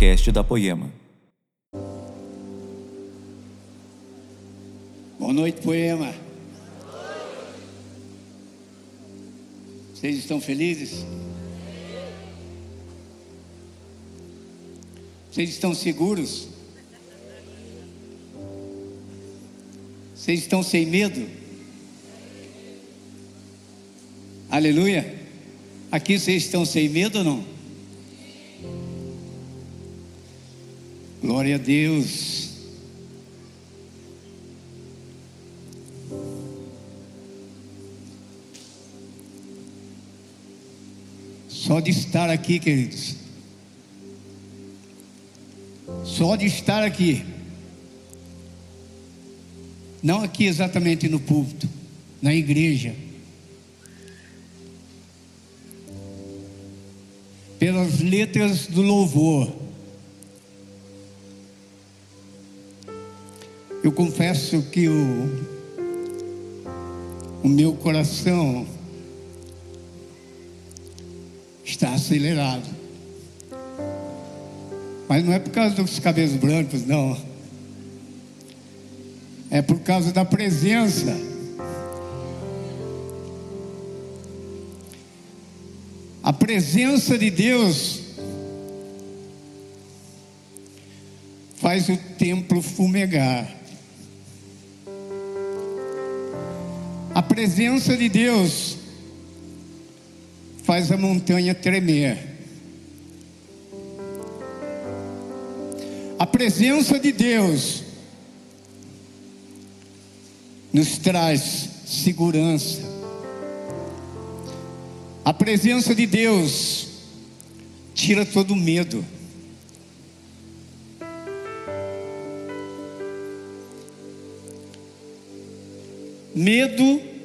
podcast da Poema. Boa noite, Poema. Vocês estão felizes? Vocês estão seguros? Vocês estão sem medo? Aleluia. Aqui vocês estão sem medo ou não? Glória a Deus. Só de estar aqui, queridos. Só de estar aqui. Não aqui exatamente no púlpito, na igreja. Pelas letras do louvor. Eu confesso que o, o meu coração está acelerado. Mas não é por causa dos cabelos brancos, não. É por causa da presença. A presença de Deus faz o templo fumegar. Presença de Deus faz a montanha tremer. A presença de Deus nos traz segurança. A presença de Deus tira todo medo. Medo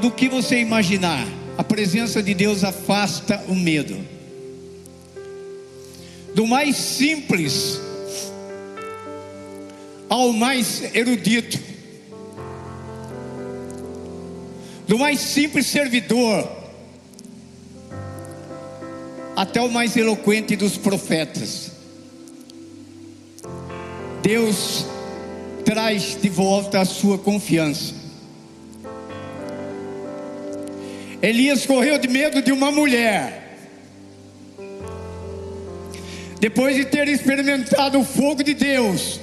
do que você imaginar. A presença de Deus afasta o medo. Do mais simples ao mais erudito. Do mais simples servidor até o mais eloquente dos profetas. Deus traz de volta a sua confiança. Elias correu de medo de uma mulher. Depois de ter experimentado o fogo de Deus,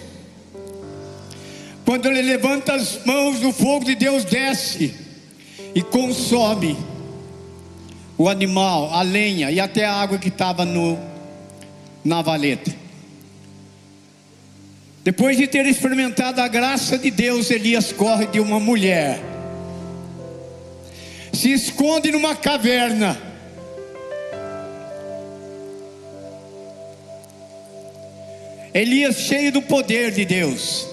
quando ele levanta as mãos, o fogo de Deus desce e consome o animal, a lenha e até a água que estava na valeta. Depois de ter experimentado a graça de Deus, Elias corre de uma mulher se esconde numa caverna. Elias cheio do poder de Deus,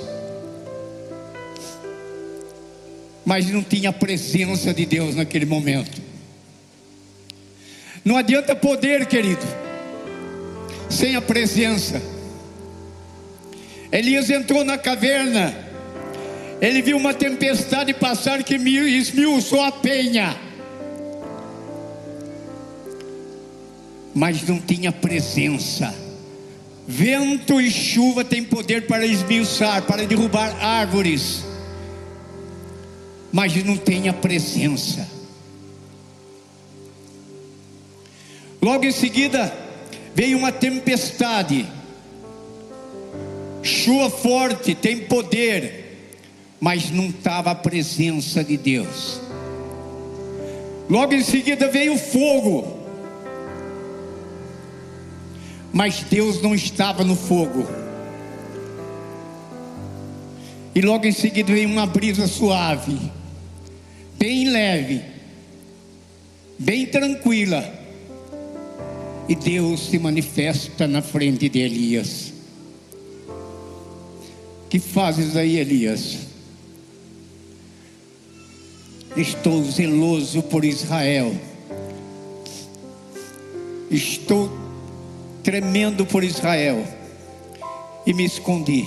mas não tinha a presença de Deus naquele momento. Não adianta poder, querido, sem a presença. Elias entrou na caverna, ele viu uma tempestade passar que esmiuçou a penha. Mas não tinha presença. Vento e chuva têm poder para esmiuçar, para derrubar árvores. Mas não tem a presença. Logo em seguida, veio uma tempestade. Chuva forte tem poder mas não estava a presença de Deus. Logo em seguida veio o fogo, mas Deus não estava no fogo. E logo em seguida veio uma brisa suave, bem leve, bem tranquila. E Deus se manifesta na frente de Elias. Que fazes aí, Elias? Estou zeloso por Israel. Estou tremendo por Israel. E me escondi.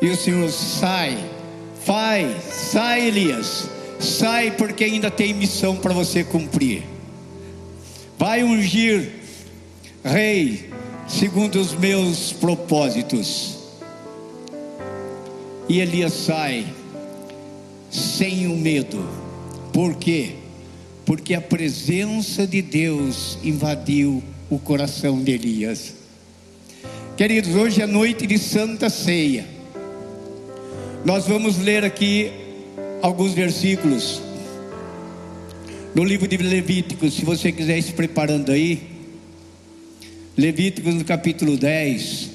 E o Senhor sai, vai, sai, Elias, sai, porque ainda tem missão para você cumprir. Vai ungir rei segundo os meus propósitos. E Elias sai sem o medo. Por quê? Porque a presença de Deus invadiu o coração de Elias. Queridos, hoje é noite de Santa Ceia. Nós vamos ler aqui alguns versículos no livro de Levíticos, se você quiser ir se preparando aí. Levíticos no capítulo 10.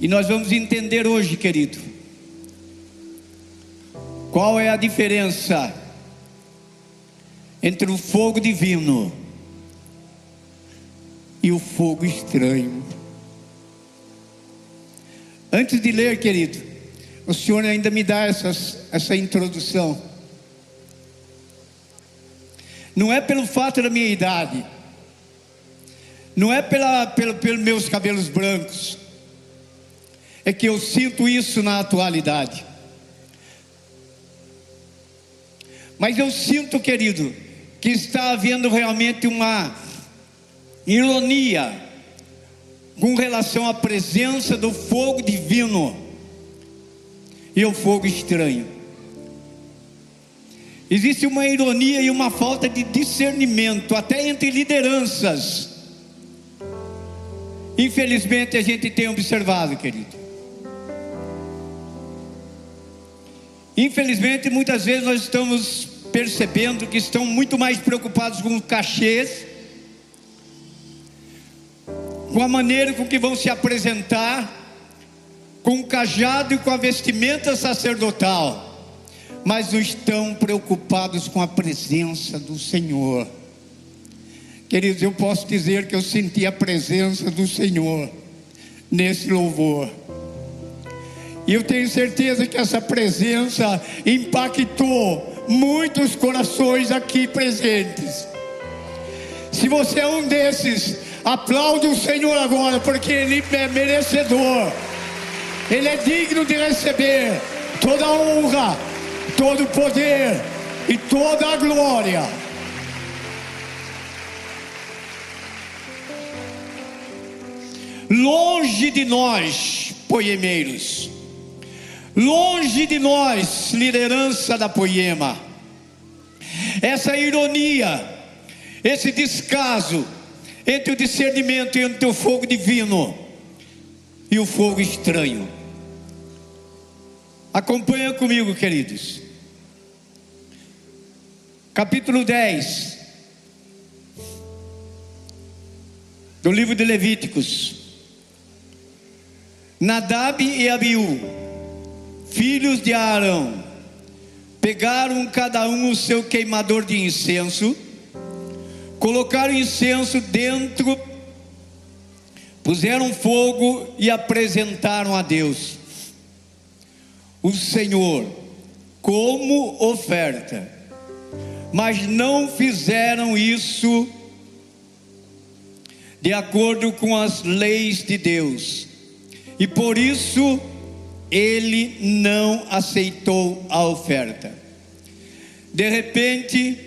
E nós vamos entender hoje, querido, qual é a diferença entre o fogo divino e o fogo estranho. Antes de ler, querido, o Senhor ainda me dá essas, essa introdução. Não é pelo fato da minha idade, não é pela, pelo, pelos meus cabelos brancos, é que eu sinto isso na atualidade. Mas eu sinto, querido, que está havendo realmente uma ironia com relação à presença do fogo divino e o fogo estranho. Existe uma ironia e uma falta de discernimento, até entre lideranças. Infelizmente a gente tem observado, querido. Infelizmente, muitas vezes nós estamos percebendo que estão muito mais preocupados com cachês com a maneira com que vão se apresentar, com o cajado e com a vestimenta sacerdotal, mas não estão preocupados com a presença do Senhor. Queridos, eu posso dizer que eu senti a presença do Senhor nesse louvor. E eu tenho certeza que essa presença impactou muitos corações aqui presentes. Se você é um desses, Aplaude o Senhor agora, porque Ele é merecedor. Ele é digno de receber toda a honra, todo o poder e toda a glória. Longe de nós, poemeiros, longe de nós, liderança da poema, essa ironia, esse descaso, entre o discernimento entre o fogo divino e o fogo estranho. Acompanha comigo, queridos. Capítulo 10 do livro de Levíticos. Nadab e Abiú, filhos de Arão, pegaram cada um o seu queimador de incenso colocaram incenso dentro, puseram fogo e apresentaram a Deus. O Senhor como oferta, mas não fizeram isso de acordo com as leis de Deus, e por isso ele não aceitou a oferta. De repente,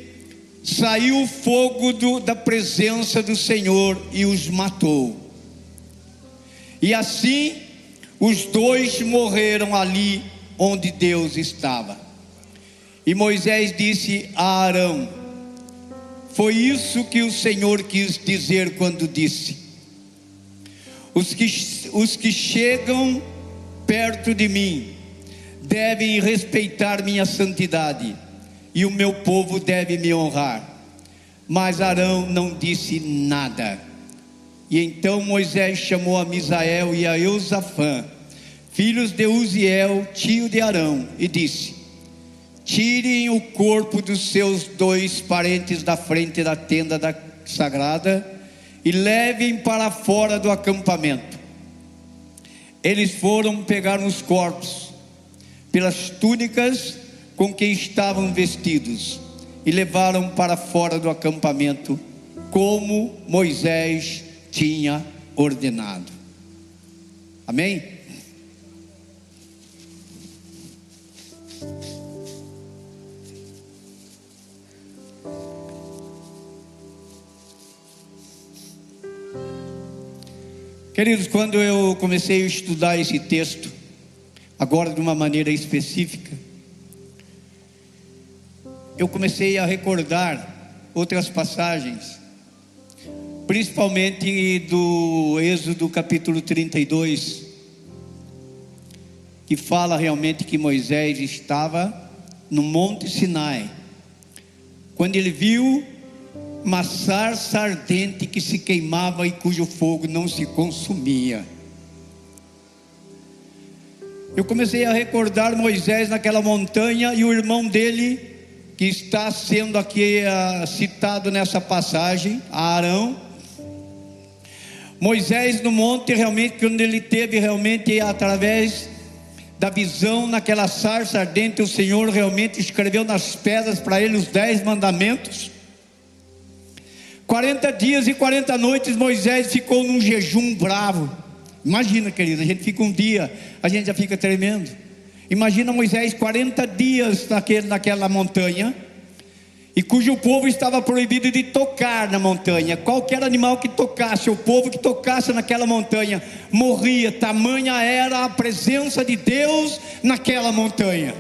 saiu o fogo do, da presença do Senhor e os matou. E assim os dois morreram ali onde Deus estava. E Moisés disse a Arão: Foi isso que o Senhor quis dizer quando disse: Os que, os que chegam perto de mim devem respeitar minha santidade e o meu povo deve me honrar. Mas Arão não disse nada. E então Moisés chamou a Misael e a Eusafã, filhos de Uziel, tio de Arão, e disse: Tirem o corpo dos seus dois parentes da frente da tenda da sagrada e levem para fora do acampamento. Eles foram pegar os corpos pelas túnicas com que estavam vestidos e levaram para fora do acampamento, como Moisés tinha ordenado. Amém? Queridos, quando eu comecei a estudar esse texto, agora de uma maneira específica, eu comecei a recordar outras passagens, principalmente do Êxodo capítulo 32, que fala realmente que Moisés estava no Monte Sinai, quando ele viu uma sarça ardente que se queimava e cujo fogo não se consumia. Eu comecei a recordar Moisés naquela montanha e o irmão dele, que está sendo aqui uh, citado nessa passagem, Arão. Moisés no monte, realmente, quando ele teve realmente através da visão naquela sarça ardente, o Senhor realmente escreveu nas pedras para ele os dez mandamentos. 40 dias e 40 noites Moisés ficou num jejum bravo. Imagina, querido, a gente fica um dia, a gente já fica tremendo. Imagina Moisés 40 dias naquele, naquela montanha, e cujo povo estava proibido de tocar na montanha. Qualquer animal que tocasse, o povo que tocasse naquela montanha, morria. Tamanha era a presença de Deus naquela montanha.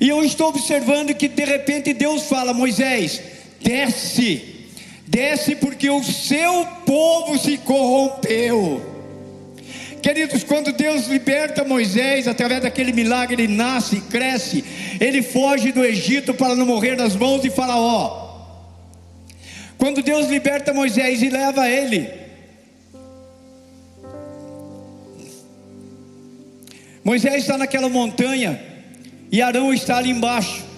E eu estou observando que de repente Deus fala: Moisés, desce, desce porque o seu povo se corrompeu. Queridos, quando Deus liberta Moisés, através daquele milagre, ele nasce, cresce, ele foge do Egito para não morrer nas mãos de Faraó. Quando Deus liberta Moisés e leva ele, Moisés está naquela montanha e Arão está ali embaixo.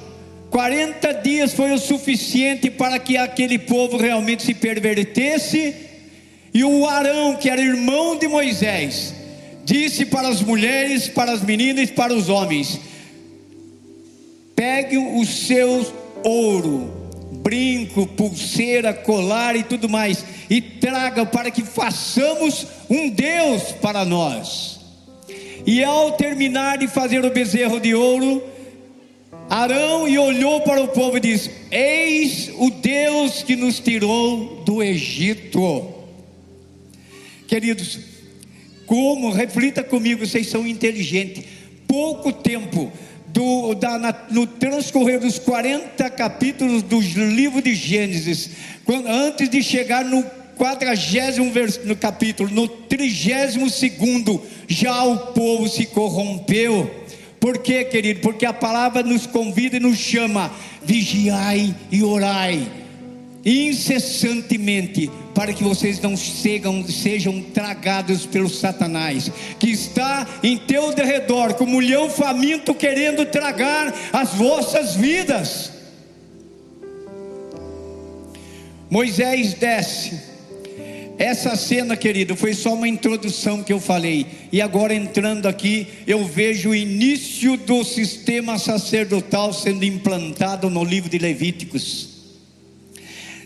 40 dias foi o suficiente para que aquele povo realmente se pervertesse. E o Arão, que era irmão de Moisés, disse para as mulheres, para as meninas e para os homens: pegue o seu ouro, brinco, pulseira, colar e tudo mais, e traga para que façamos um Deus para nós. E ao terminar de fazer o bezerro de ouro, Arão e olhou para o povo e disse: Eis o Deus que nos tirou do Egito. Queridos, como, reflita comigo, vocês são inteligentes. Pouco tempo, do, da, na, no transcorrer dos 40 capítulos do livro de Gênesis, quando, antes de chegar no quadragésimo no capítulo, no trigésimo segundo, já o povo se corrompeu por quê, querido? Porque a palavra nos convida e nos chama: vigiai e orai incessantemente, para que vocês não sejam, sejam tragados pelo Satanás, que está em teu derredor, como um leão faminto querendo tragar as vossas vidas. Moisés desce essa cena, querido, foi só uma introdução que eu falei. E agora entrando aqui, eu vejo o início do sistema sacerdotal sendo implantado no livro de Levíticos.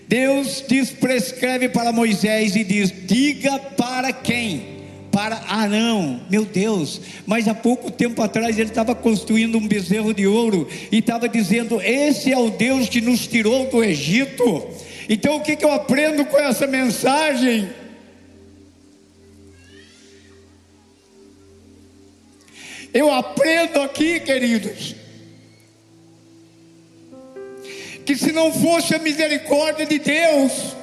Deus diz, prescreve para Moisés e diz: diga para quem? Para Arão, meu Deus, mas há pouco tempo atrás ele estava construindo um bezerro de ouro e estava dizendo: Esse é o Deus que nos tirou do Egito. Então o que, que eu aprendo com essa mensagem? Eu aprendo aqui, queridos, que se não fosse a misericórdia de Deus,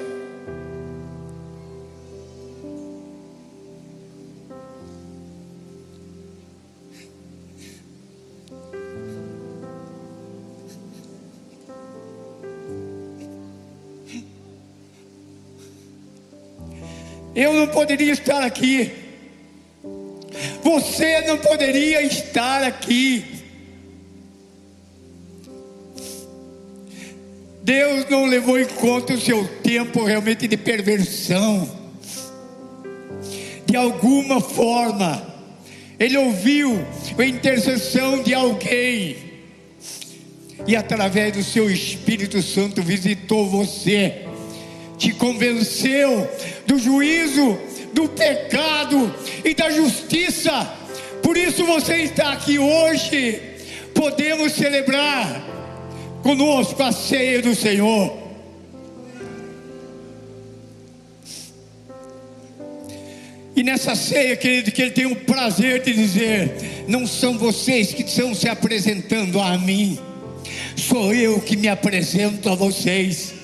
eu não poderia estar aqui. Você não poderia estar aqui. Deus não levou em conta o seu tempo realmente de perversão. De alguma forma, Ele ouviu a intercessão de alguém, e através do seu Espírito Santo visitou você te convenceu do juízo, do pecado e da justiça. Por isso você está aqui hoje. Podemos celebrar conosco a ceia do Senhor. E nessa ceia, querido, que Ele tem o prazer de dizer: não são vocês que estão se apresentando a mim, sou eu que me apresento a vocês.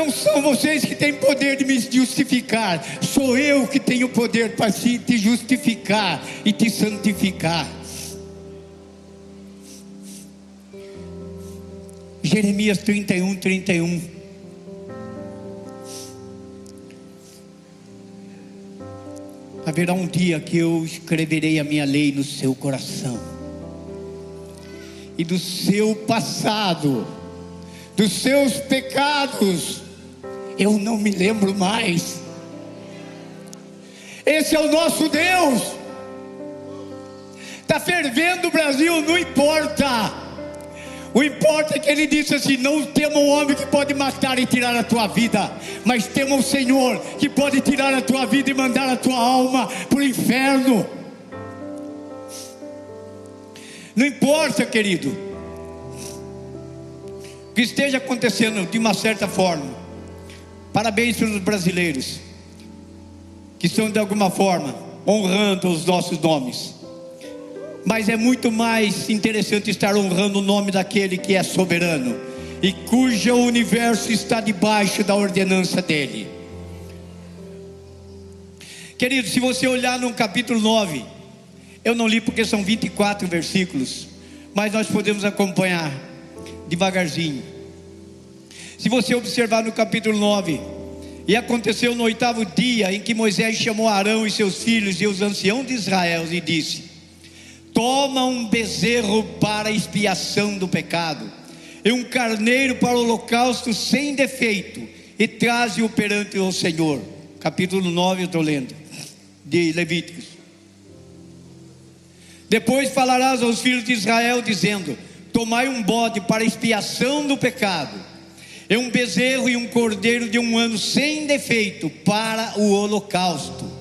Não são vocês que têm poder de me justificar, sou eu que tenho poder para te justificar e te santificar. Jeremias 31, 31. Haverá um dia que eu escreverei a minha lei no seu coração, e do seu passado, dos seus pecados, eu não me lembro mais. Esse é o nosso Deus. Está fervendo o Brasil, não importa. O importa é que ele disse assim: Não tema um homem que pode matar e tirar a tua vida, mas tema o Senhor que pode tirar a tua vida e mandar a tua alma para o inferno. Não importa, querido, o que esteja acontecendo de uma certa forma. Parabéns para os brasileiros que estão de alguma forma honrando os nossos nomes mas é muito mais interessante estar honrando o nome daquele que é soberano e cujo universo está debaixo da ordenança dele. Querido, se você olhar no capítulo 9, eu não li porque são 24 versículos, mas nós podemos acompanhar devagarzinho. Se você observar no capítulo 9, e aconteceu no oitavo dia em que Moisés chamou Arão e seus filhos e os anciãos de Israel e disse: toma um bezerro para expiação do pecado, e um carneiro para o holocausto sem defeito, e traze-o perante o Senhor. Capítulo 9, eu estou lendo, de Levíticos. Depois falarás aos filhos de Israel, dizendo: Tomai um bode para expiação do pecado, e um bezerro e um cordeiro de um ano sem defeito para o holocausto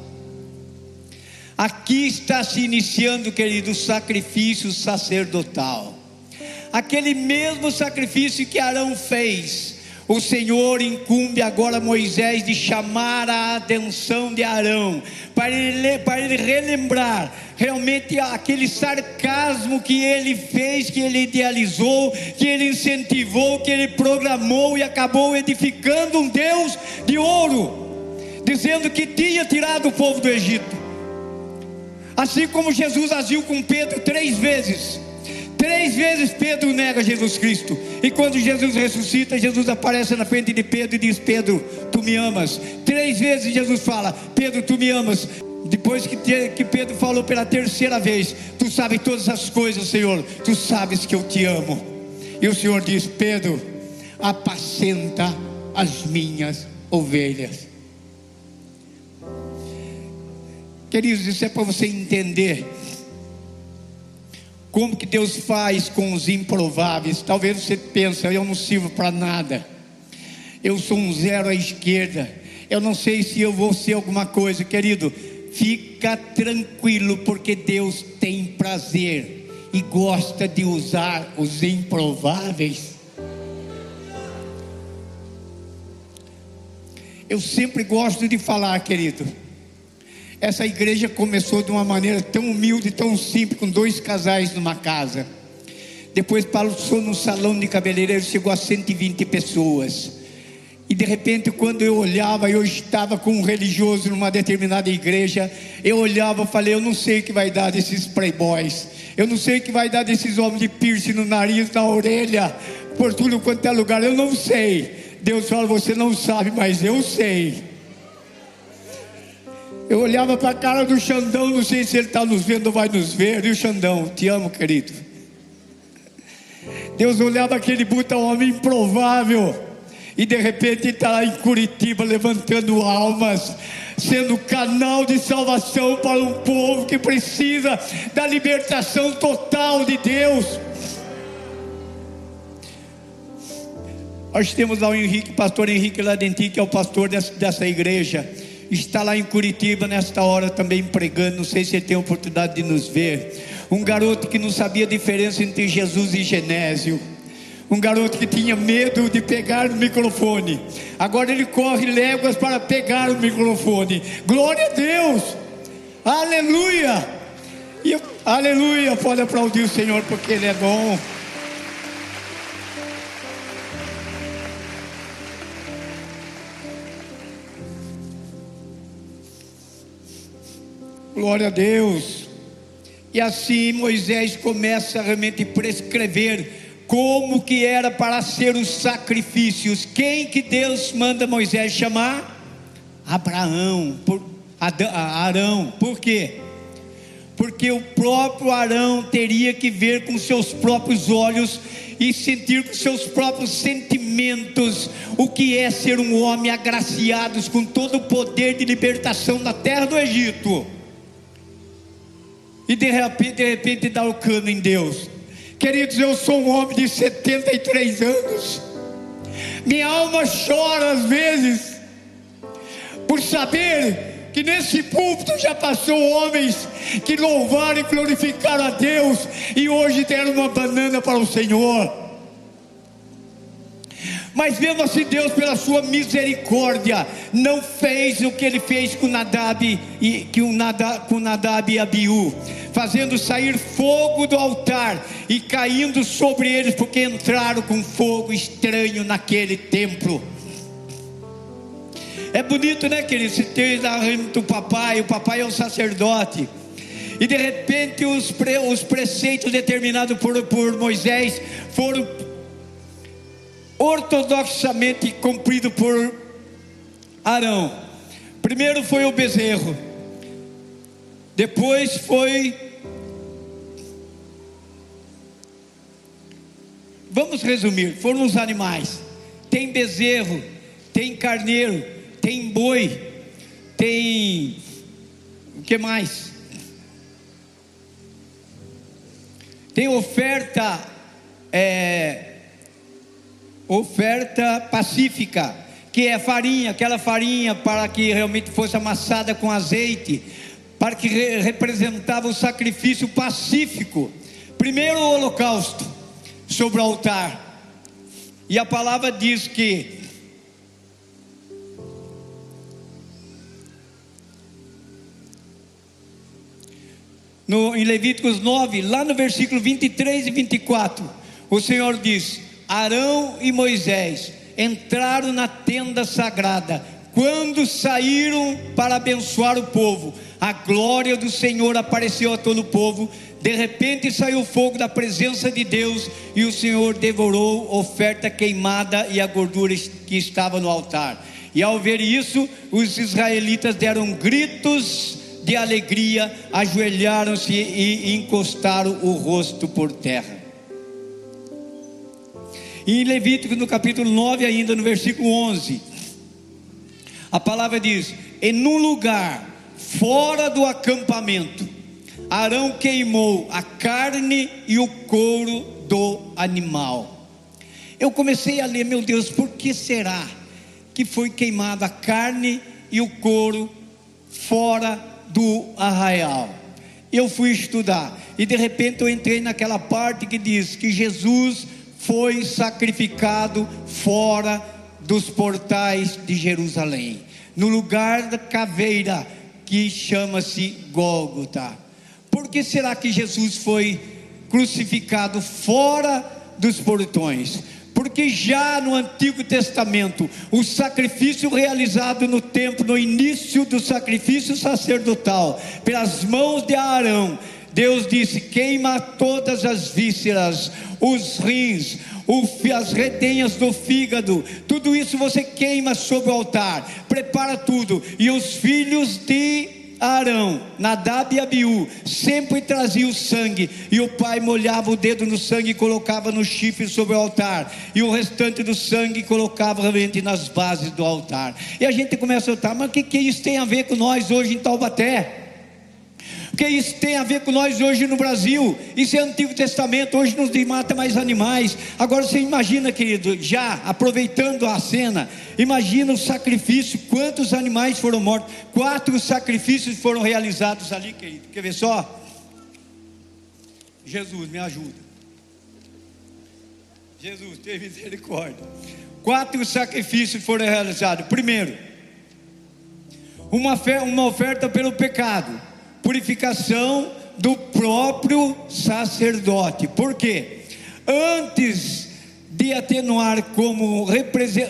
Aqui está se iniciando, querido, o sacrifício sacerdotal. Aquele mesmo sacrifício que Arão fez, o Senhor incumbe agora Moisés de chamar a atenção de Arão, para ele, para ele relembrar realmente aquele sarcasmo que ele fez, que ele idealizou, que ele incentivou, que ele programou e acabou edificando um Deus de ouro, dizendo que tinha tirado o povo do Egito. Assim como Jesus agiu com Pedro três vezes. Três vezes Pedro nega Jesus Cristo. E quando Jesus ressuscita, Jesus aparece na frente de Pedro e diz: Pedro, tu me amas. Três vezes Jesus fala: Pedro, tu me amas. Depois que, que Pedro falou pela terceira vez: Tu sabes todas as coisas, Senhor. Tu sabes que eu te amo. E o Senhor diz: Pedro, apacenta as minhas ovelhas. Queridos, isso é para você entender como que Deus faz com os improváveis. Talvez você pense, eu não sirvo para nada. Eu sou um zero à esquerda. Eu não sei se eu vou ser alguma coisa, querido. Fica tranquilo, porque Deus tem prazer e gosta de usar os improváveis. Eu sempre gosto de falar, querido essa igreja começou de uma maneira tão humilde, tão simples, com dois casais numa casa. Depois passou num salão de cabeleireiro, chegou a 120 pessoas. E de repente, quando eu olhava, eu estava com um religioso numa determinada igreja. Eu olhava e falei: Eu não sei o que vai dar desses playboys. Eu não sei o que vai dar desses homens de piercing no nariz, na orelha, por tudo quanto é lugar. Eu não sei. Deus fala: Você não sabe, mas eu sei. Eu olhava para a cara do Xandão, não sei se ele está nos vendo ou vai nos ver. O Xandão, te amo, querido. Deus olhava aquele puta homem improvável. E de repente está lá em Curitiba levantando almas, sendo canal de salvação para um povo que precisa da libertação total de Deus. Nós temos lá o Henrique, pastor Henrique Ladenti, que é o pastor dessa, dessa igreja está lá em Curitiba nesta hora também pregando. Não sei se ele tem a oportunidade de nos ver. Um garoto que não sabia a diferença entre Jesus e Genésio. Um garoto que tinha medo de pegar o microfone. Agora ele corre léguas para pegar o microfone. Glória a Deus! Aleluia! E, aleluia! Pode aplaudir o Senhor porque Ele é bom. Glória a Deus. E assim Moisés começa realmente a prescrever como que era para ser os sacrifícios. Quem que Deus manda Moisés chamar? Abraão, por, Arão. Por quê? Porque o próprio Arão teria que ver com seus próprios olhos e sentir com seus próprios sentimentos o que é ser um homem agraciado com todo o poder de libertação da terra do Egito e de repente, de repente dar o cano em Deus. Queridos, eu sou um homem de 73 anos. Minha alma chora às vezes por saber que nesse púlpito já passou homens que louvaram e glorificaram a Deus e hoje deram uma banana para o Senhor. Mas mesmo assim, Deus, pela sua misericórdia, não fez o que ele fez com Nadab e o Nadab, com Nadab e Abiú, fazendo sair fogo do altar e caindo sobre eles, porque entraram com fogo estranho naquele templo. É bonito, né, querido? Se tem lá do papai, o papai é o sacerdote. E de repente os, pre, os preceitos determinados por, por Moisés foram ortodoxamente cumprido por Arão. Primeiro foi o bezerro, depois foi. Vamos resumir: foram os animais. Tem bezerro, tem carneiro, tem boi, tem. O que mais? Tem oferta é, oferta pacífica, que é farinha, aquela farinha para que realmente fosse amassada com azeite, para que representava o sacrifício pacífico. Primeiro o holocausto sobre o altar. E a palavra diz que no, em Levíticos 9, lá no versículo 23 e 24, o Senhor diz: Arão e Moisés entraram na tenda sagrada. Quando saíram para abençoar o povo, a glória do Senhor apareceu a todo o povo. De repente saiu fogo da presença de Deus e o Senhor devorou a oferta queimada e a gordura que estava no altar. E ao ver isso, os israelitas deram gritos de alegria, ajoelharam-se e encostaram o rosto por terra. E em Levítico, no capítulo 9, ainda no versículo 11, a palavra diz: em num lugar fora do acampamento, Arão queimou a carne e o couro do animal. Eu comecei a ler, meu Deus, por que será que foi queimada a carne e o couro fora do arraial? Eu fui estudar e de repente eu entrei naquela parte que diz que Jesus foi sacrificado fora dos portais de Jerusalém, no lugar da caveira que chama-se Gólgota. Por que será que Jesus foi crucificado fora dos portões? Porque já no Antigo Testamento, o sacrifício realizado no templo, no início do sacrifício sacerdotal, pelas mãos de Arão, Deus disse: queima todas as vísceras, os rins, as retenhas do fígado, tudo isso você queima sobre o altar, prepara tudo, e os filhos de Arão, Nadab e Abiú, sempre traziam sangue, e o pai molhava o dedo no sangue e colocava no chifre sobre o altar, e o restante do sangue colocava realmente nas bases do altar. E a gente começa a notar, mas o que, que isso tem a ver com nós hoje em Taubaté? Porque isso tem a ver com nós hoje no Brasil. Isso é Antigo Testamento, hoje nos mata mais animais. Agora você imagina, querido, já aproveitando a cena, imagina o sacrifício, quantos animais foram mortos. Quatro sacrifícios foram realizados ali, querido. Quer ver só? Jesus, me ajuda. Jesus, tem misericórdia. Quatro sacrifícios foram realizados. Primeiro, uma, uma oferta pelo pecado, purificação do próprio sacerdote. Por quê? Antes de atenuar como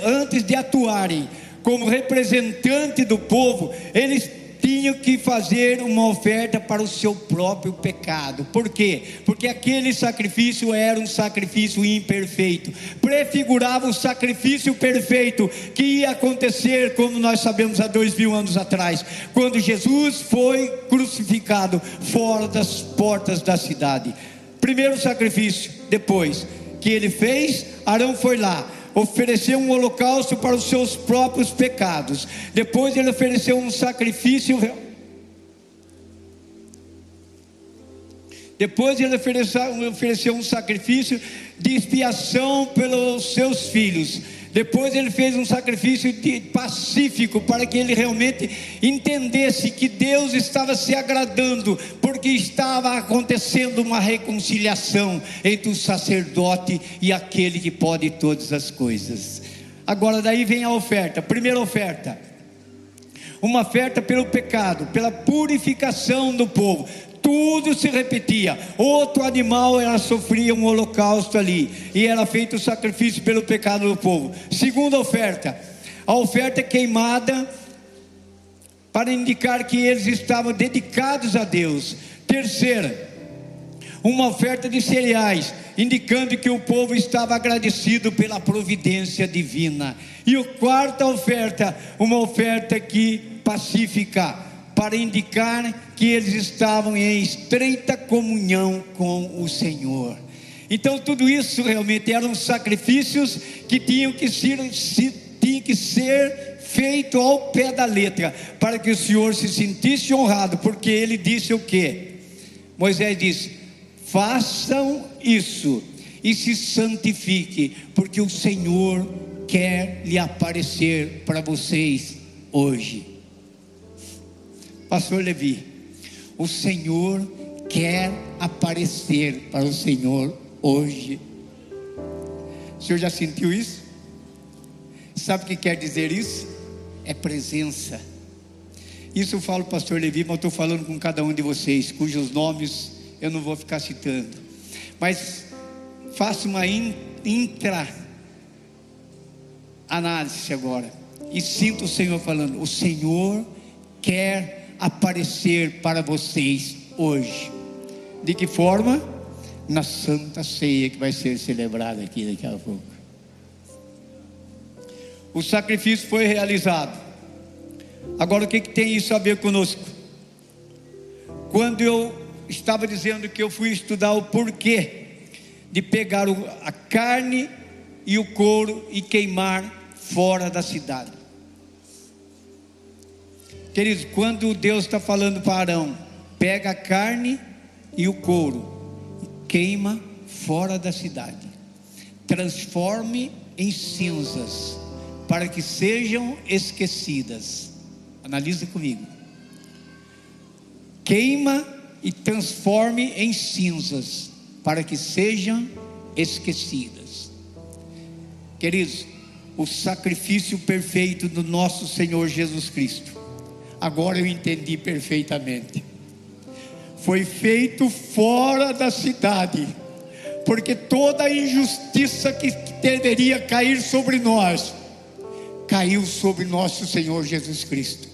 antes de atuarem como representante do povo, eles tinham que fazer uma oferta para o seu próprio pecado. Por quê? Porque aquele sacrifício era um sacrifício imperfeito, prefigurava o sacrifício perfeito que ia acontecer, como nós sabemos há dois mil anos atrás, quando Jesus foi crucificado fora das portas da cidade. Primeiro sacrifício, depois que ele fez, Arão foi lá ofereceu um holocausto para os seus próprios pecados. Depois ele ofereceu um sacrifício. Depois ele ofereceu, um sacrifício de expiação pelos seus filhos. Depois ele fez um sacrifício pacífico para que ele realmente entendesse que Deus estava se agradando, porque estava acontecendo uma reconciliação entre o sacerdote e aquele que pode todas as coisas. Agora daí vem a oferta, primeira oferta. Uma oferta pelo pecado, pela purificação do povo tudo se repetia. Outro animal ela sofria um holocausto ali e era feito o sacrifício pelo pecado do povo. Segunda oferta, a oferta queimada para indicar que eles estavam dedicados a Deus. Terceira, uma oferta de cereais, indicando que o povo estava agradecido pela providência divina. E a quarta oferta, uma oferta que pacífica para indicar que eles estavam em estreita comunhão com o Senhor. Então, tudo isso realmente eram sacrifícios que tinham que ser, se, tinham que ser feito ao pé da letra, para que o Senhor se sentisse honrado, porque ele disse o que? Moisés disse: façam isso e se santifique, porque o Senhor quer lhe aparecer para vocês hoje. Pastor Levi, o Senhor quer aparecer para o Senhor hoje. O senhor já sentiu isso? Sabe o que quer dizer isso? É presença. Isso eu falo, pastor Levi, mas eu estou falando com cada um de vocês, cujos nomes eu não vou ficar citando. Mas faça uma intra análise agora. E sinto o Senhor falando: o Senhor quer aparecer para vocês hoje. De que forma? Na Santa Ceia que vai ser celebrada aqui daqui a pouco. O sacrifício foi realizado. Agora o que, que tem isso a ver conosco? Quando eu estava dizendo que eu fui estudar o porquê de pegar a carne e o couro e queimar fora da cidade. Queridos, quando Deus está falando para Arão, pega a carne e o couro, queima fora da cidade, transforme em cinzas, para que sejam esquecidas. Analise comigo. Queima e transforme em cinzas, para que sejam esquecidas. Queridos, o sacrifício perfeito do nosso Senhor Jesus Cristo Agora eu entendi perfeitamente. Foi feito fora da cidade, porque toda a injustiça que deveria cair sobre nós, caiu sobre nosso Senhor Jesus Cristo.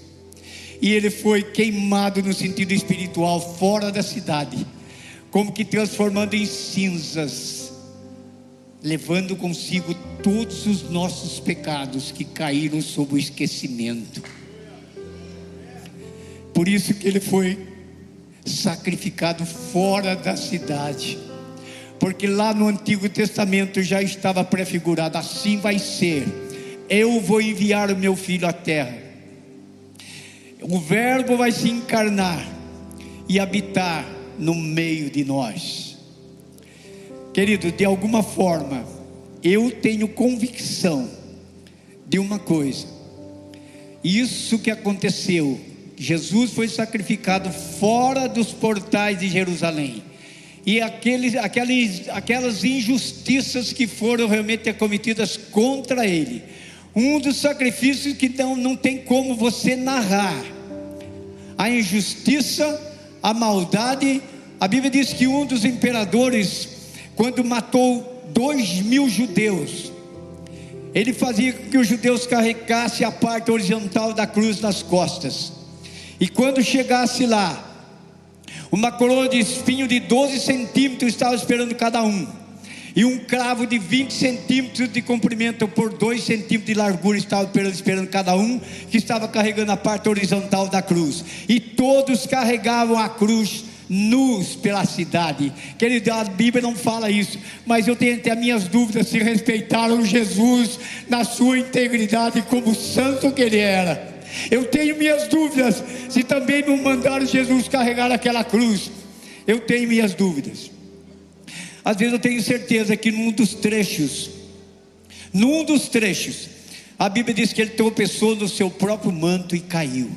E ele foi queimado no sentido espiritual fora da cidade, como que transformando em cinzas, levando consigo todos os nossos pecados que caíram sob o esquecimento. Por isso que ele foi sacrificado fora da cidade. Porque lá no Antigo Testamento já estava prefigurado: assim vai ser. Eu vou enviar o meu filho à terra. O Verbo vai se encarnar e habitar no meio de nós. Querido, de alguma forma, eu tenho convicção de uma coisa: isso que aconteceu Jesus foi sacrificado fora dos portais de Jerusalém. e aqueles, aqueles, aquelas injustiças que foram realmente cometidas contra ele. Um dos sacrifícios que não, não tem como você narrar. A injustiça, a maldade. A Bíblia diz que um dos imperadores, quando matou dois mil judeus, ele fazia com que os judeus carregassem a parte horizontal da cruz nas costas. E quando chegasse lá, uma coroa de espinho de 12 centímetros estava esperando cada um. E um cravo de 20 centímetros de comprimento por 2 centímetros de largura estava esperando, cada um, que estava carregando a parte horizontal da cruz. E todos carregavam a cruz nus pela cidade. Querido, a Bíblia não fala isso, mas eu tenho até minhas dúvidas se respeitaram Jesus na sua integridade como santo que ele era. Eu tenho minhas dúvidas se também não mandaram Jesus carregar aquela cruz. Eu tenho minhas dúvidas. Às vezes eu tenho certeza que num dos trechos, num dos trechos, a Bíblia diz que ele tropeçou no seu próprio manto e caiu.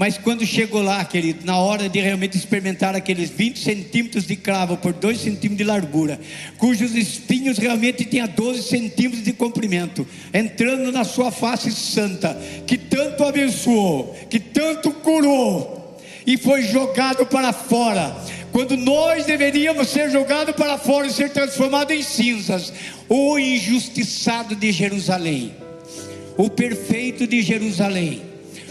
Mas quando chegou lá, querido, na hora de realmente experimentar aqueles 20 centímetros de cravo por 2 centímetros de largura, cujos espinhos realmente tinham 12 centímetros de comprimento, entrando na sua face santa, que tanto abençoou, que tanto curou, e foi jogado para fora. Quando nós deveríamos ser jogados para fora e ser transformados em cinzas, o injustiçado de Jerusalém, o perfeito de Jerusalém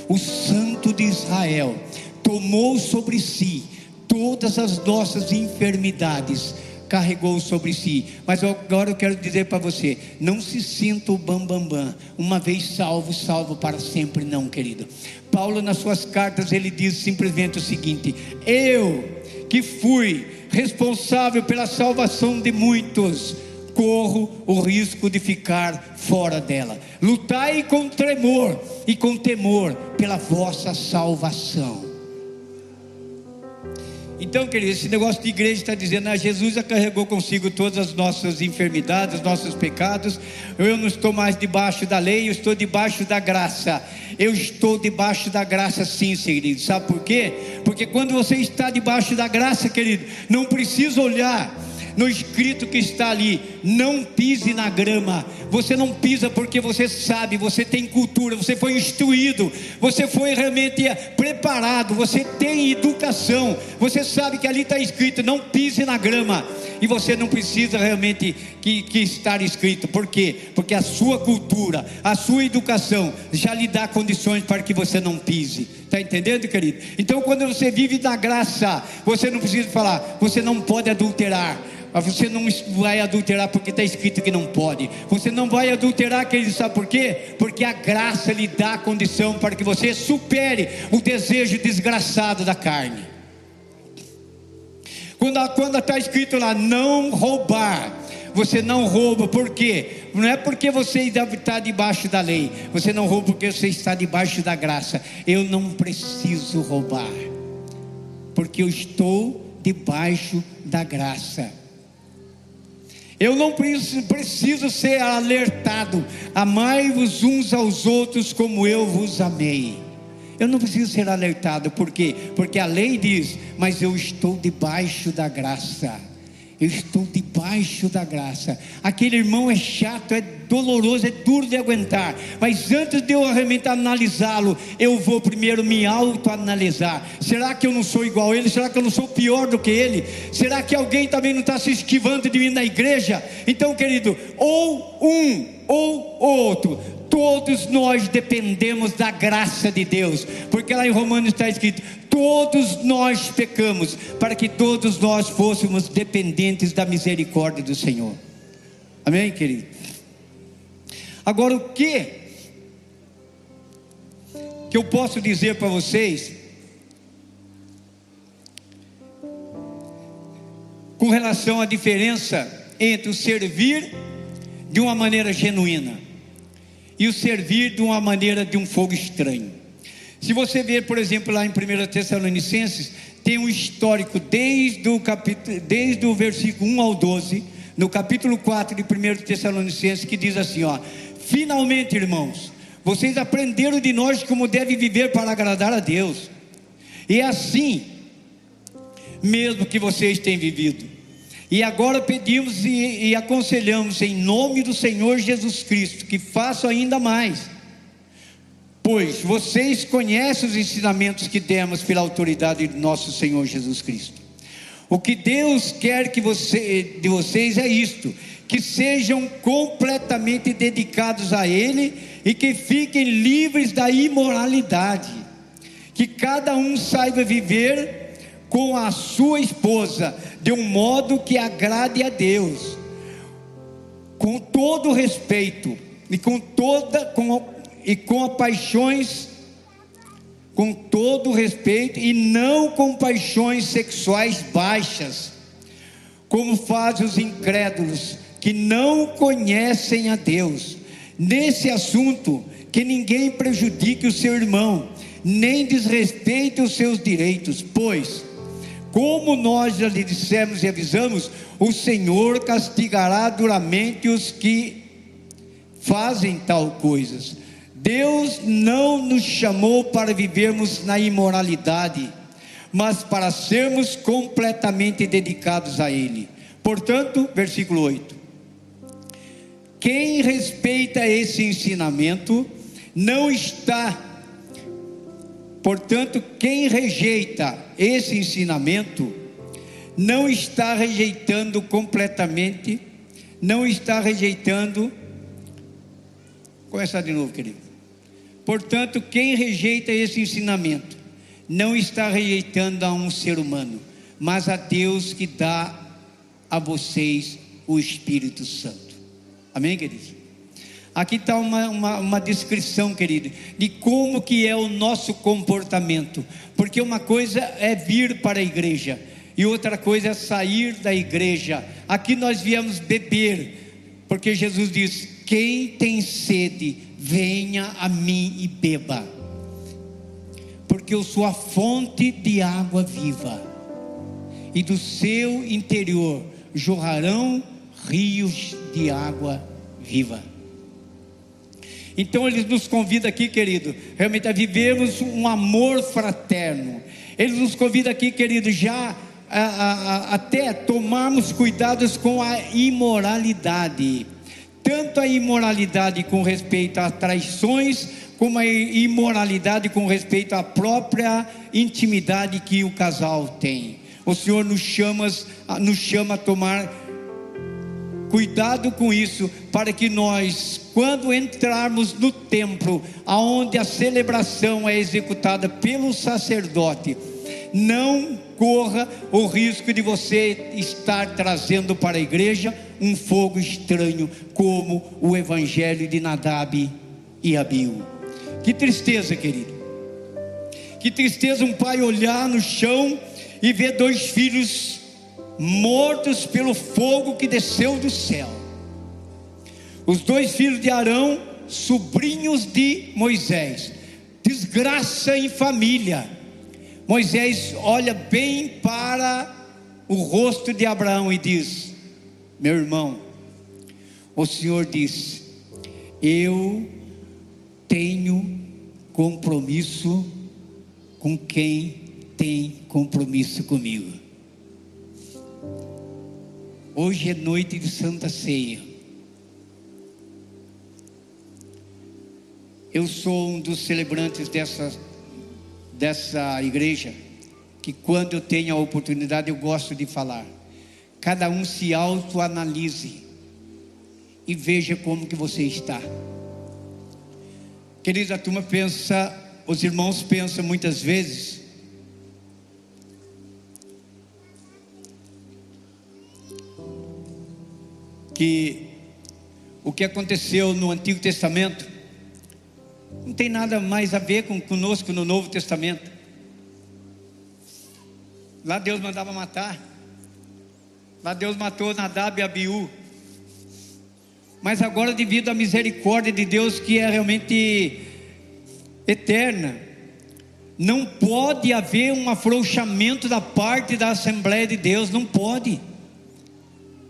o Santo de Israel, tomou sobre si todas as nossas enfermidades, carregou sobre si. Mas agora eu quero dizer para você: não se sinta o bambambam, bam, bam. uma vez salvo, salvo para sempre, não, querido. Paulo, nas suas cartas, ele diz simplesmente o seguinte: Eu que fui responsável pela salvação de muitos corro o risco de ficar fora dela. Lutai com tremor e com temor pela vossa salvação. Então, querido, esse negócio de igreja está dizendo, ah, Jesus já carregou consigo todas as nossas enfermidades, os nossos pecados. Eu não estou mais debaixo da lei, eu estou debaixo da graça. Eu estou debaixo da graça, sim, querido. Sabe por quê? Porque quando você está debaixo da graça, querido, não precisa olhar no escrito que está ali: não pise na grama. Você não pisa porque você sabe, você tem cultura, você foi instruído, você foi realmente preparado, você tem educação. Você sabe que ali está escrito: não pise na grama. E você não precisa realmente que, que estar escrito. Por quê? Porque a sua cultura, a sua educação já lhe dá condições para que você não pise. Está entendendo, querido? Então, quando você vive da graça, você não precisa falar, você não pode adulterar. Você não vai adulterar porque está escrito que não pode. Você não vai adulterar, querido, sabe por quê? Porque a graça lhe dá a condição para que você supere o desejo desgraçado da carne. Quando está escrito lá, não roubar, você não rouba, por quê? Não é porque você está debaixo da lei, você não rouba porque você está debaixo da graça. Eu não preciso roubar, porque eu estou debaixo da graça. Eu não preciso ser alertado. Amai-vos uns aos outros como eu vos amei. Eu não preciso ser alertado, por quê? Porque a lei diz, mas eu estou debaixo da graça. Eu estou debaixo da graça. Aquele irmão é chato, é doloroso, é duro de aguentar. Mas antes de eu realmente analisá-lo, eu vou primeiro me autoanalisar. Será que eu não sou igual a ele? Será que eu não sou pior do que ele? Será que alguém também não está se esquivando de mim na igreja? Então, querido, ou um ou outro, todos nós dependemos da graça de Deus, porque lá em Romanos está escrito: todos nós pecamos, para que todos nós fôssemos dependentes da misericórdia do Senhor. Amém, querido? Agora, o que que eu posso dizer para vocês com relação à diferença entre o servir de uma maneira genuína e o servir de uma maneira de um fogo estranho. Se você ver, por exemplo, lá em 1 Tessalonicenses, tem um histórico desde o, capítulo, desde o versículo 1 ao 12, no capítulo 4 de 1 Tessalonicenses, que diz assim: ó, finalmente, irmãos, vocês aprenderam de nós como deve viver para agradar a Deus. E é assim mesmo que vocês têm vivido. E agora pedimos e, e aconselhamos em nome do Senhor Jesus Cristo que faça ainda mais. Pois vocês conhecem os ensinamentos que demos pela autoridade de nosso Senhor Jesus Cristo. O que Deus quer que você, de vocês é isto: que sejam completamente dedicados a Ele e que fiquem livres da imoralidade. Que cada um saiba viver com a sua esposa de um modo que agrade a Deus, com todo respeito e com toda com, e com paixões com todo respeito e não com paixões sexuais baixas, como fazem os incrédulos que não conhecem a Deus. Nesse assunto, que ninguém prejudique o seu irmão, nem desrespeite os seus direitos, pois como nós já lhe dissemos e avisamos, o Senhor castigará duramente os que fazem tal coisas. Deus não nos chamou para vivermos na imoralidade, mas para sermos completamente dedicados a Ele. Portanto, versículo 8: Quem respeita esse ensinamento não está Portanto, quem rejeita esse ensinamento, não está rejeitando completamente, não está rejeitando. Começar de novo, querido. Portanto, quem rejeita esse ensinamento, não está rejeitando a um ser humano, mas a Deus que dá a vocês o Espírito Santo. Amém, queridos? Aqui está uma, uma, uma, descrição, querido, de como que é o nosso comportamento. Porque uma coisa é vir para a igreja e outra coisa é sair da igreja. Aqui nós viemos beber, porque Jesus diz: quem tem sede, venha a mim e beba. Porque eu sou a fonte de água viva, e do seu interior jorrarão rios de água viva. Então ele nos convida aqui, querido, realmente a vivermos um amor fraterno. Ele nos convida aqui, querido, já a, a, a, até tomarmos cuidados com a imoralidade. Tanto a imoralidade com respeito a traições, como a imoralidade com respeito à própria intimidade que o casal tem. O Senhor nos chama, nos chama a tomar Cuidado com isso, para que nós, quando entrarmos no templo, aonde a celebração é executada pelo sacerdote, não corra o risco de você estar trazendo para a igreja um fogo estranho, como o evangelho de Nadab e Abiú. Que tristeza, querido. Que tristeza um pai olhar no chão e ver dois filhos mortos pelo fogo que desceu do céu. Os dois filhos de Arão, sobrinhos de Moisés, desgraça em família. Moisés olha bem para o rosto de Abraão e diz: Meu irmão, o Senhor disse: Eu tenho compromisso com quem tem compromisso comigo. Hoje é noite de Santa Ceia. Eu sou um dos celebrantes dessa, dessa igreja, que quando eu tenho a oportunidade eu gosto de falar. Cada um se autoanalise e veja como que você está. Querida, a turma pensa, os irmãos pensam muitas vezes que o que aconteceu no Antigo Testamento não tem nada mais a ver com conosco no Novo Testamento. Lá Deus mandava matar. Lá Deus matou Nadab e Abiú. Mas agora, devido à misericórdia de Deus, que é realmente eterna, não pode haver um afrouxamento da parte da Assembleia de Deus, não pode,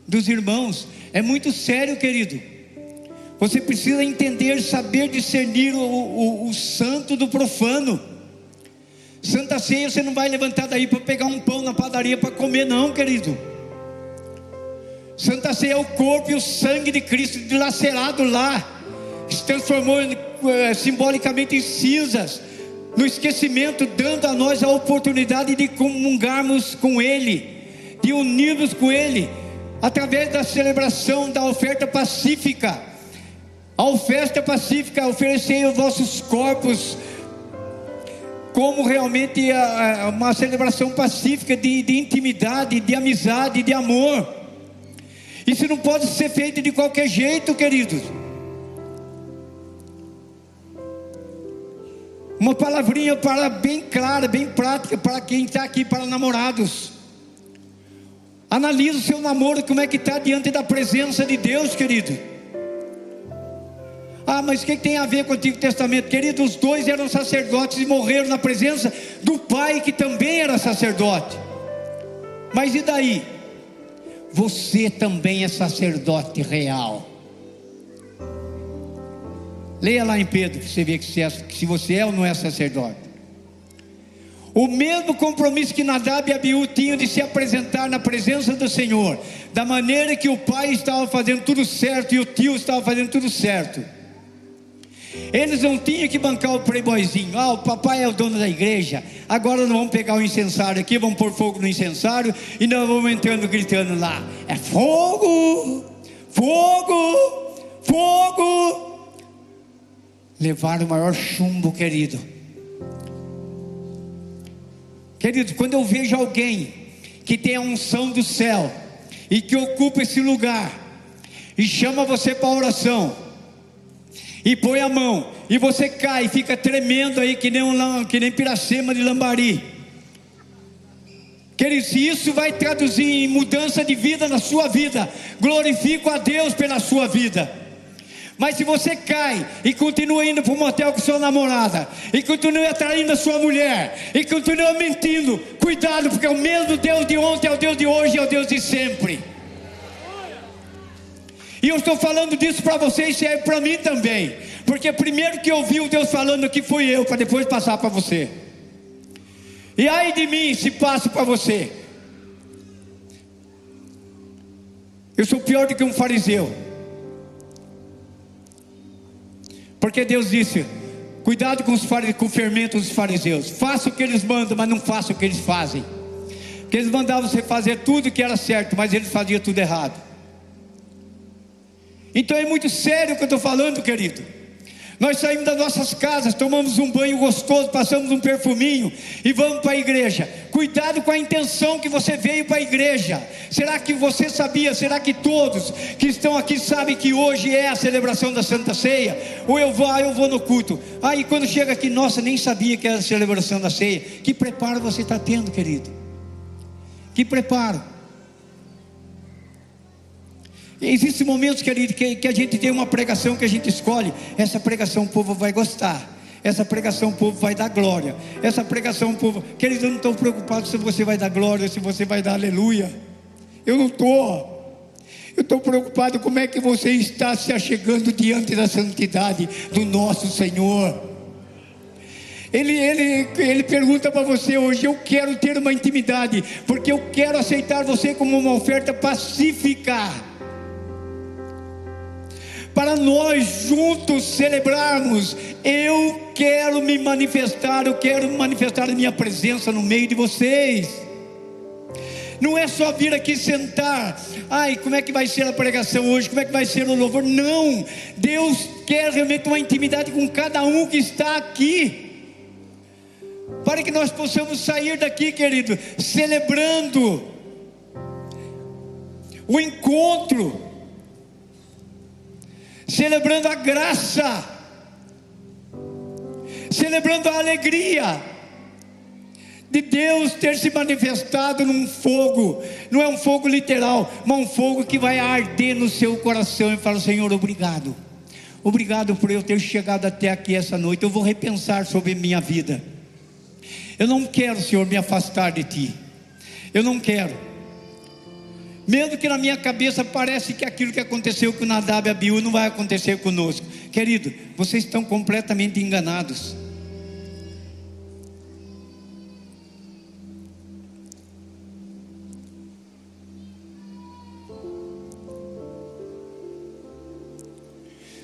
dos irmãos. É muito sério, querido. Você precisa entender, saber discernir o, o, o santo do profano. Santa ceia você não vai levantar daí para pegar um pão na padaria para comer, não, querido. Santa Ceia é o corpo e o sangue de Cristo dilacerado lá, que se transformou eh, simbolicamente em cinzas, no esquecimento, dando a nós a oportunidade de comungarmos com Ele, de unirmos com Ele, através da celebração da oferta pacífica. A oferta pacífica, oferecer os vossos corpos como realmente uma celebração pacífica de, de intimidade, de amizade, de amor. Isso não pode ser feito de qualquer jeito, queridos. Uma palavrinha para bem clara, bem prática para quem está aqui para namorados. Analise o seu namoro, como é que está diante da presença de Deus, querido. Ah, mas o que tem a ver com o Antigo Testamento? Querido, os dois eram sacerdotes e morreram na presença do pai que também era sacerdote. Mas e daí? Você também é sacerdote real. Leia lá em Pedro, que você vê que, é, se você é ou não é sacerdote. O mesmo compromisso que Nadab e Abiú tinham de se apresentar na presença do Senhor, da maneira que o pai estava fazendo tudo certo e o tio estava fazendo tudo certo. Eles não tinham que bancar o playboyzinho. Ah, o papai é o dono da igreja. Agora nós vamos pegar o incensário aqui, vamos pôr fogo no incensário e nós vamos entrando gritando lá: é fogo, fogo, fogo. Levar o maior chumbo, querido. Querido, quando eu vejo alguém que tem a unção do céu e que ocupa esse lugar e chama você para oração e põe a mão, e você cai, fica tremendo aí que nem, um, que nem piracema de lambari. Querido, se isso vai traduzir em mudança de vida na sua vida, glorifico a Deus pela sua vida. Mas se você cai e continua indo para o motel com sua namorada, e continua atraindo a sua mulher, e continua mentindo, cuidado, porque é o mesmo Deus de ontem, é o Deus de hoje, é o Deus de sempre. E eu estou falando disso para vocês e é para mim também. Porque primeiro que eu vi o Deus falando aqui fui eu, para depois passar para você. E ai de mim se passo para você. Eu sou pior do que um fariseu. Porque Deus disse: cuidado com, os com o fermento dos fariseus. Faça o que eles mandam, mas não faça o que eles fazem. Porque eles mandavam você fazer tudo que era certo, mas eles faziam tudo errado. Então é muito sério o que eu estou falando, querido. Nós saímos das nossas casas, tomamos um banho gostoso, passamos um perfuminho e vamos para a igreja. Cuidado com a intenção que você veio para a igreja. Será que você sabia? Será que todos que estão aqui sabem que hoje é a celebração da Santa Ceia? Ou eu vou, ah, eu vou no culto. Aí ah, quando chega aqui, nossa, nem sabia que era a celebração da ceia. Que preparo você está tendo, querido? Que preparo. Existem momentos, querido, que, que a gente tem uma pregação que a gente escolhe, essa pregação o povo vai gostar. Essa pregação o povo vai dar glória. Essa pregação o povo. Querido, eu não estou preocupado se você vai dar glória, se você vai dar aleluia. Eu não estou. Eu estou preocupado como é que você está se achegando diante da santidade do nosso Senhor. Ele, ele, ele pergunta para você hoje: Eu quero ter uma intimidade, porque eu quero aceitar você como uma oferta pacífica para nós juntos celebrarmos. Eu quero me manifestar, eu quero manifestar a minha presença no meio de vocês. Não é só vir aqui sentar, ai, como é que vai ser a pregação hoje, como é que vai ser o louvor? Não, Deus quer realmente uma intimidade com cada um que está aqui, para que nós possamos sair daqui, querido, celebrando o encontro celebrando a graça, celebrando a alegria de Deus ter se manifestado num fogo, não é um fogo literal, mas um fogo que vai arder no seu coração e fala: Senhor, obrigado, obrigado por eu ter chegado até aqui essa noite. Eu vou repensar sobre minha vida. Eu não quero, Senhor, me afastar de Ti. Eu não quero. Mesmo que na minha cabeça parece que aquilo que aconteceu com Nadab e Abiú não vai acontecer conosco. Querido, vocês estão completamente enganados.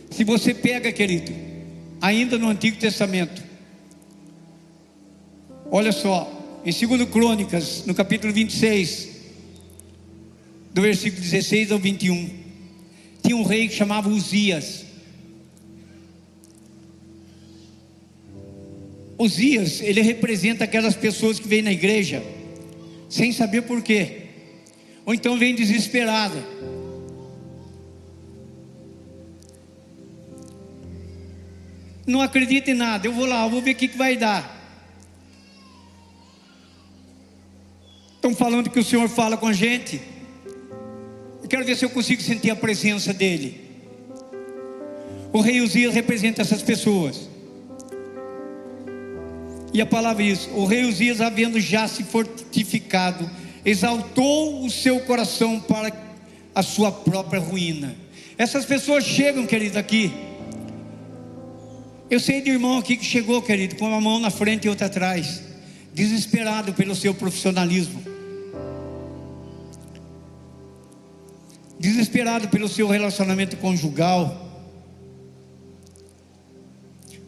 Se você pega, querido, ainda no Antigo Testamento, olha só, em 2 Crônicas, no capítulo 26, do versículo 16 ao 21, tinha um rei que chamava Uzias. Uzias, ele representa aquelas pessoas que vêm na igreja sem saber por quê, ou então vem desesperada. Não acredita em nada, eu vou lá, eu vou ver o que, que vai dar. Estão falando que o Senhor fala com a gente. Quero ver se eu consigo sentir a presença dele. O rei Uzias representa essas pessoas. E a palavra diz: o rei Uzias, havendo já se fortificado, exaltou o seu coração para a sua própria ruína. Essas pessoas chegam, querido, aqui. Eu sei de irmão aqui que chegou, querido, com uma mão na frente e outra atrás, desesperado pelo seu profissionalismo, desesperado pelo seu relacionamento conjugal,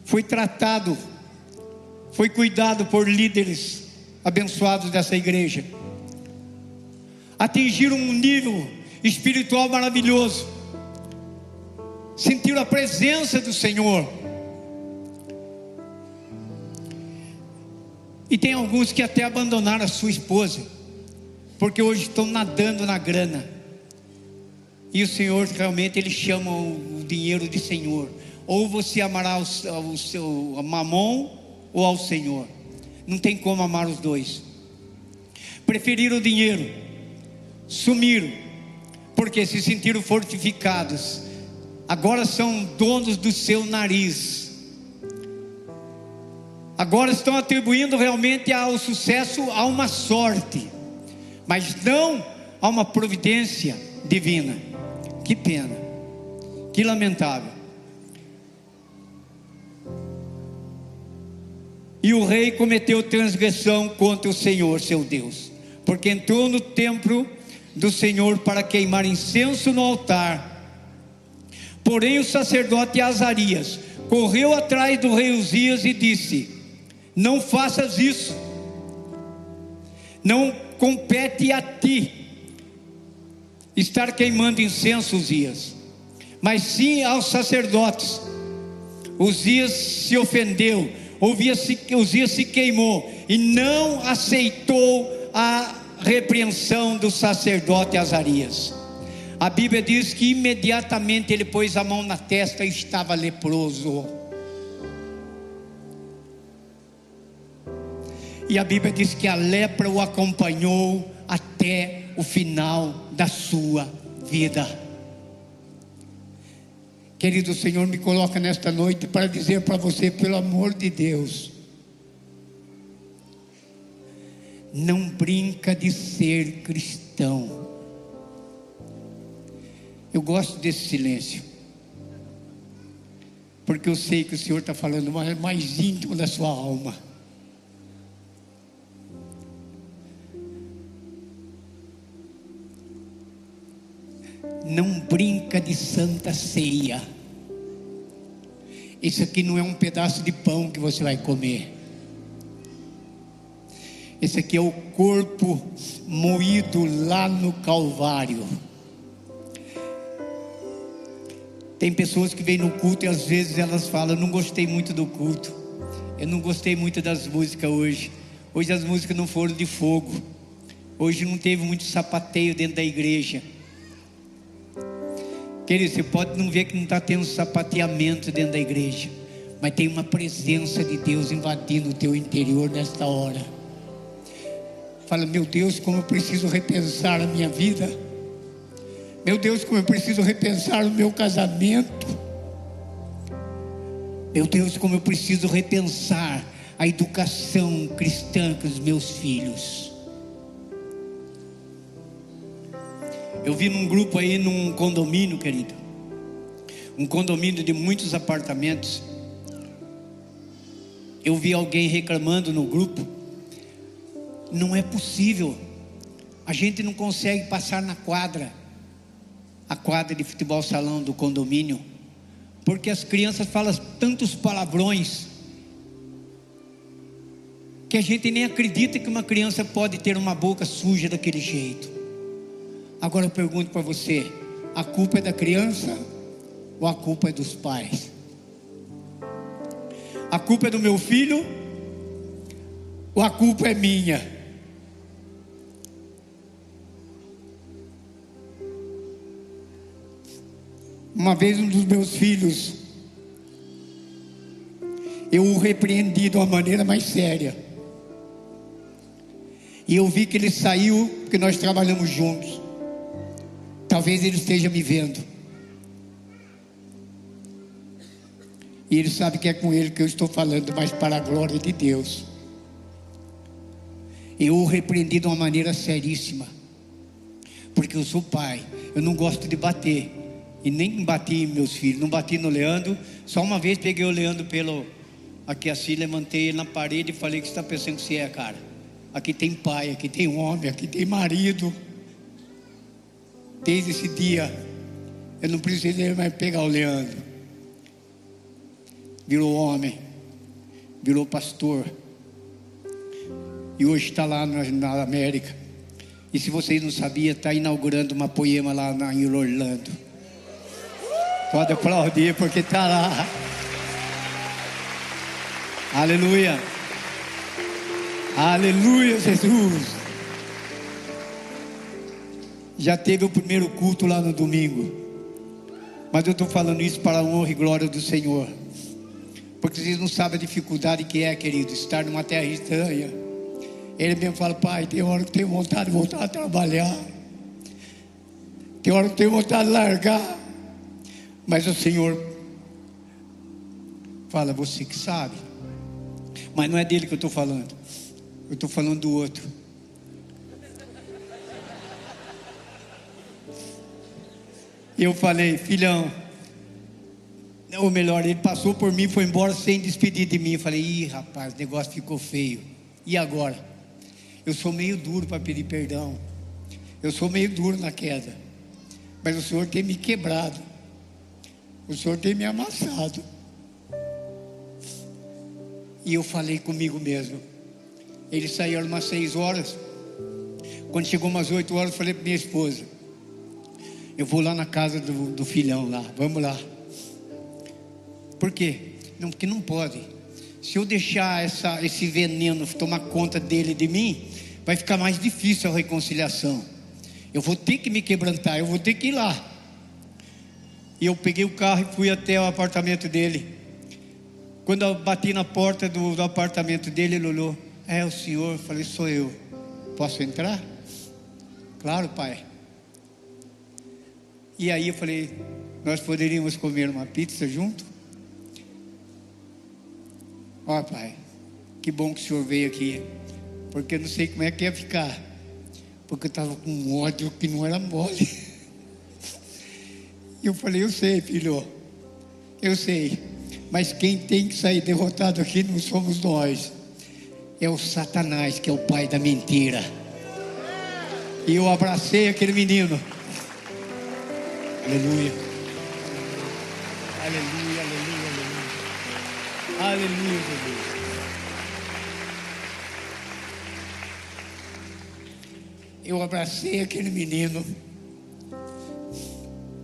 foi tratado foi cuidado por líderes abençoados dessa igreja. Atingiram um nível espiritual maravilhoso. Sentiram a presença do Senhor. E tem alguns que até abandonaram a sua esposa, porque hoje estão nadando na grana. E o Senhor realmente ele chama o dinheiro de Senhor. Ou você amará o, seu mamon ou ao Senhor. Não tem como amar os dois. Preferiram o dinheiro, sumiram, porque se sentiram fortificados. Agora são donos do seu nariz. Agora estão atribuindo realmente ao sucesso a uma sorte, mas não a uma providência divina. Que pena, que lamentável. E o rei cometeu transgressão contra o Senhor, seu Deus, porque entrou no templo do Senhor para queimar incenso no altar. Porém, o sacerdote Azarias correu atrás do rei Uzias e disse: Não faças isso, não compete a ti estar queimando incenso, Uzias, mas sim aos sacerdotes. Uzias se ofendeu Uzias se queimou e não aceitou a repreensão do sacerdote Azarias. A Bíblia diz que imediatamente ele pôs a mão na testa e estava leproso. E a Bíblia diz que a lepra o acompanhou até o final da sua vida. Querido Senhor, me coloca nesta noite para dizer para você, pelo amor de Deus, não brinca de ser cristão. Eu gosto desse silêncio, porque eu sei que o Senhor está falando mais, mais íntimo da sua alma. Não brinca de santa ceia. Isso aqui não é um pedaço de pão que você vai comer. Esse aqui é o corpo moído lá no Calvário. Tem pessoas que vêm no culto e às vezes elas falam: Não gostei muito do culto. Eu não gostei muito das músicas hoje. Hoje as músicas não foram de fogo. Hoje não teve muito sapateio dentro da igreja. Querido, você pode não ver que não está tendo sapateamento dentro da igreja, mas tem uma presença de Deus invadindo o teu interior nesta hora. Fala, meu Deus, como eu preciso repensar a minha vida. Meu Deus, como eu preciso repensar o meu casamento. Meu Deus, como eu preciso repensar a educação cristã com os meus filhos. Eu vi num grupo aí, num condomínio, querido. Um condomínio de muitos apartamentos. Eu vi alguém reclamando no grupo. Não é possível. A gente não consegue passar na quadra, a quadra de futebol salão do condomínio, porque as crianças falam tantos palavrões que a gente nem acredita que uma criança pode ter uma boca suja daquele jeito. Agora eu pergunto para você: a culpa é da criança ou a culpa é dos pais? A culpa é do meu filho ou a culpa é minha? Uma vez um dos meus filhos, eu o repreendi de uma maneira mais séria. E eu vi que ele saiu, porque nós trabalhamos juntos. Talvez ele esteja me vendo. E ele sabe que é com ele que eu estou falando, mas para a glória de Deus. Eu o repreendi de uma maneira seríssima. Porque eu sou pai. Eu não gosto de bater. E nem bati em meus filhos, não bati no Leandro. Só uma vez peguei o Leandro pelo. Aqui assim, levantei ele na parede e falei: O que você está pensando que você é, cara? Aqui tem pai, aqui tem homem, aqui tem marido. Desde esse dia, eu não precisei mais pegar o Leandro. Virou homem, virou pastor. E hoje está lá na, na, América. E se vocês não sabiam, está inaugurando uma poema lá na, em Orlando. Pode aplaudir porque está lá. Aleluia. Aleluia, Jesus. Já teve o primeiro culto lá no domingo. Mas eu estou falando isso para a honra e glória do Senhor. Porque vocês não sabem a dificuldade que é, querido, estar numa terra estranha. Ele mesmo fala, pai, tem hora que tenho vontade de voltar a trabalhar. Tem hora que tenho vontade de largar. Mas o Senhor fala, você que sabe. Mas não é dele que eu estou falando. Eu estou falando do outro. Eu falei, filhão, ou melhor, ele passou por mim, foi embora sem despedir de mim. Eu falei, ih, rapaz, o negócio ficou feio. E agora? Eu sou meio duro para pedir perdão. Eu sou meio duro na queda. Mas o Senhor tem me quebrado. O Senhor tem me amassado. E eu falei comigo mesmo. Ele saiu umas seis horas. Quando chegou umas oito horas, eu falei para minha esposa: Eu vou lá na casa do, do filhão lá, vamos lá. Por quê? Não, porque não pode. Se eu deixar essa, esse veneno tomar conta dele e de mim, vai ficar mais difícil a reconciliação. Eu vou ter que me quebrantar, eu vou ter que ir lá. E eu peguei o carro e fui até o apartamento dele. Quando eu bati na porta do, do apartamento dele, ele olhou: É o senhor? Eu falei: Sou eu. Posso entrar? Claro, pai. E aí eu falei: Nós poderíamos comer uma pizza junto? Ó, oh, pai, que bom que o senhor veio aqui. Porque eu não sei como é que ia ficar. Porque eu estava com um ódio que não era mole. E eu falei: Eu sei, filho, eu sei, mas quem tem que sair derrotado aqui não somos nós, é o Satanás, que é o pai da mentira. E eu abracei aquele menino. Aleluia. Aleluia, aleluia, aleluia. Aleluia, Jesus. Eu abracei aquele menino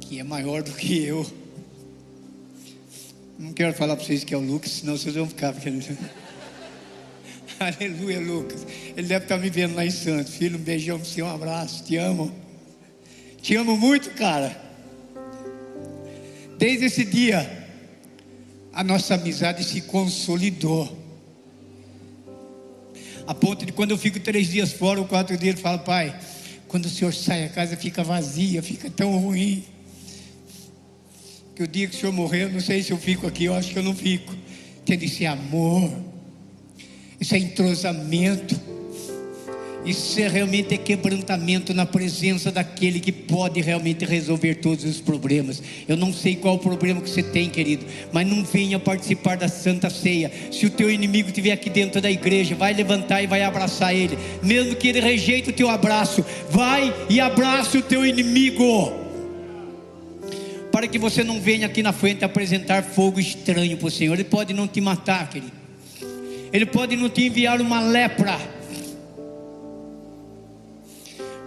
que é maior do que eu. Não quero falar para vocês que é o Lucas, senão vocês vão ficar. Porque... Aleluia, Lucas. Ele deve estar me vendo lá em Santos. Filho, um beijão para você, um abraço. Te amo. Te amo muito, cara. Desde esse dia, a nossa amizade se consolidou. A ponto de quando eu fico três dias fora ou quatro dias, ele fala, pai, quando o senhor sai, a casa fica vazia, fica tão ruim que o dia que o senhor morrer, eu não sei se eu fico aqui, eu acho que eu não fico. Tendo esse amor, isso é entrosamento, isso é realmente é quebrantamento na presença daquele que pode realmente resolver todos os problemas. Eu não sei qual o problema que você tem, querido, mas não venha participar da Santa Ceia. Se o teu inimigo estiver aqui dentro da igreja, vai levantar e vai abraçar ele, mesmo que ele rejeite o teu abraço, vai e abraça o teu inimigo para que você não venha aqui na frente apresentar fogo estranho para o Senhor. Ele pode não te matar, querido. Ele pode não te enviar uma lepra.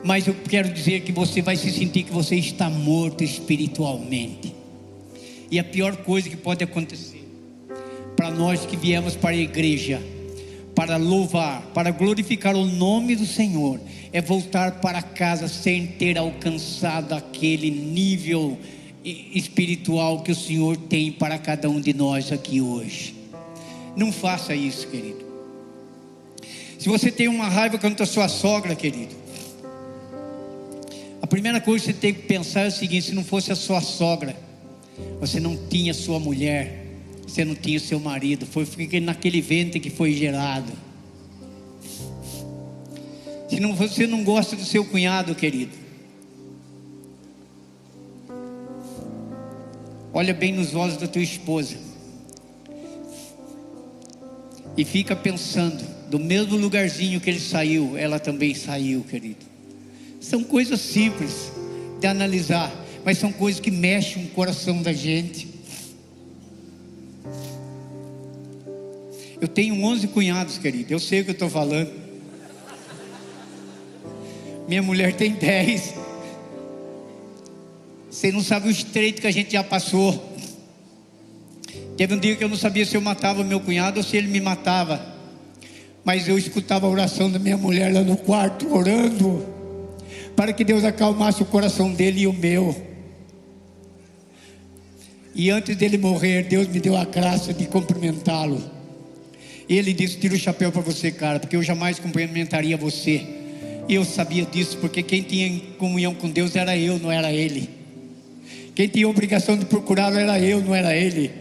Mas eu quero dizer que você vai se sentir que você está morto espiritualmente. E a pior coisa que pode acontecer para nós que viemos para a igreja, para louvar, para glorificar o nome do Senhor, é voltar para casa sem ter alcançado aquele nível espiritual que o Senhor tem para cada um de nós aqui hoje. Não faça isso, querido. Se você tem uma raiva contra a sua sogra, querido, a primeira coisa que você tem que pensar é o seguinte: se não fosse a sua sogra, você não tinha sua mulher, você não tinha seu marido, foi naquele ventre que foi gerado. Se não, você não gosta do seu cunhado, querido, olha bem nos olhos da tua esposa e fica pensando, do mesmo lugarzinho que ele saiu, ela também saiu, querido. São coisas simples de analisar, mas são coisas que mexem o coração da gente. Eu tenho 11 cunhados, querido. Eu sei o que eu estou falando. Minha mulher tem 10. Você não sabe o estreito que a gente já passou. Teve um dia que eu não sabia se eu matava meu cunhado ou se ele me matava. Mas eu escutava a oração da minha mulher lá no quarto, orando, para que Deus acalmasse o coração dele e o meu. E antes dele morrer, Deus me deu a graça de cumprimentá-lo. Ele disse: Tira o chapéu para você, cara, porque eu jamais cumprimentaria você. E eu sabia disso, porque quem tinha comunhão com Deus era eu, não era ele. Quem tinha obrigação de procurá-lo era eu, não era ele.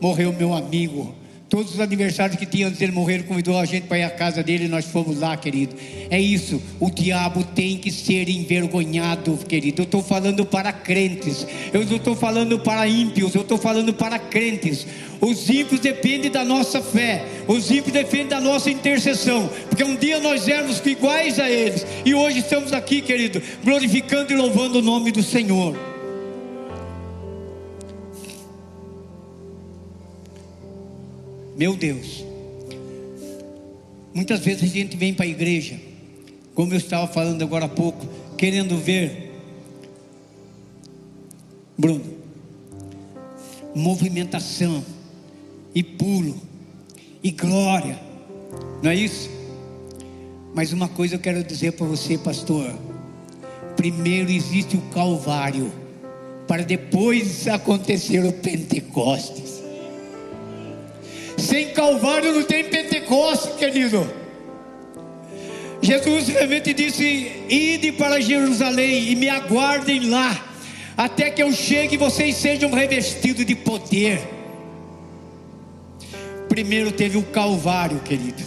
Morreu meu amigo Todos os aniversários que tinha antes dele morrer, convidou a gente para ir à casa dele e nós fomos lá, querido. É isso, o diabo tem que ser envergonhado, querido. Eu estou falando para crentes, eu não estou falando para ímpios, eu estou falando para crentes. Os ímpios dependem da nossa fé, os ímpios dependem da nossa intercessão, porque um dia nós éramos iguais a eles, e hoje estamos aqui, querido, glorificando e louvando o nome do Senhor. Meu Deus. Muitas vezes a gente vem para a igreja, como eu estava falando agora há pouco, querendo ver, Bruno, movimentação, e pulo, e glória, não é isso? Mas uma coisa eu quero dizer para você, pastor: primeiro existe o Calvário, para depois acontecer o Pentecostes. Sem Calvário não tem Pentecostes, querido. Jesus realmente disse: Ide para Jerusalém e me aguardem lá, até que eu chegue e vocês sejam revestidos de poder. Primeiro teve o Calvário, querido.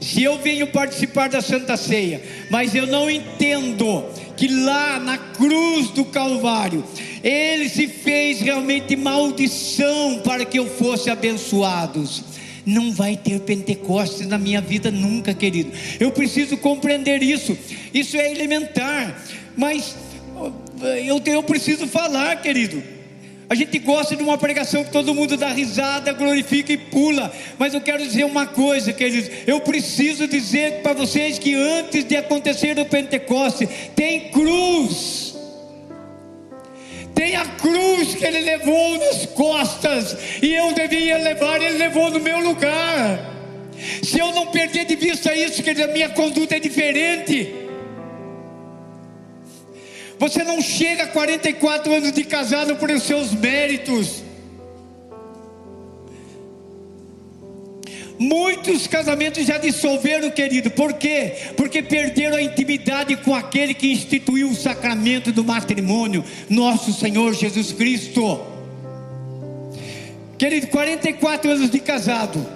Se eu venho participar da Santa Ceia, mas eu não entendo que lá na cruz do Calvário, Ele se fez realmente maldição para que eu fosse abençoados. Não vai ter Pentecostes na minha vida nunca, querido. Eu preciso compreender isso. Isso é elementar. Mas eu, eu preciso falar, querido. A gente gosta de uma pregação que todo mundo dá risada, glorifica e pula. Mas eu quero dizer uma coisa, queridos. Eu preciso dizer para vocês que antes de acontecer o Pentecoste, tem cruz. Tem a cruz que ele levou nas costas. E eu devia levar, ele levou no meu lugar. Se eu não perder de vista isso, que a minha conduta é diferente. Você não chega a 44 anos de casado por seus méritos. Muitos casamentos já dissolveram, querido. Por quê? Porque perderam a intimidade com aquele que instituiu o sacramento do matrimônio, nosso Senhor Jesus Cristo. Querido, 44 anos de casado.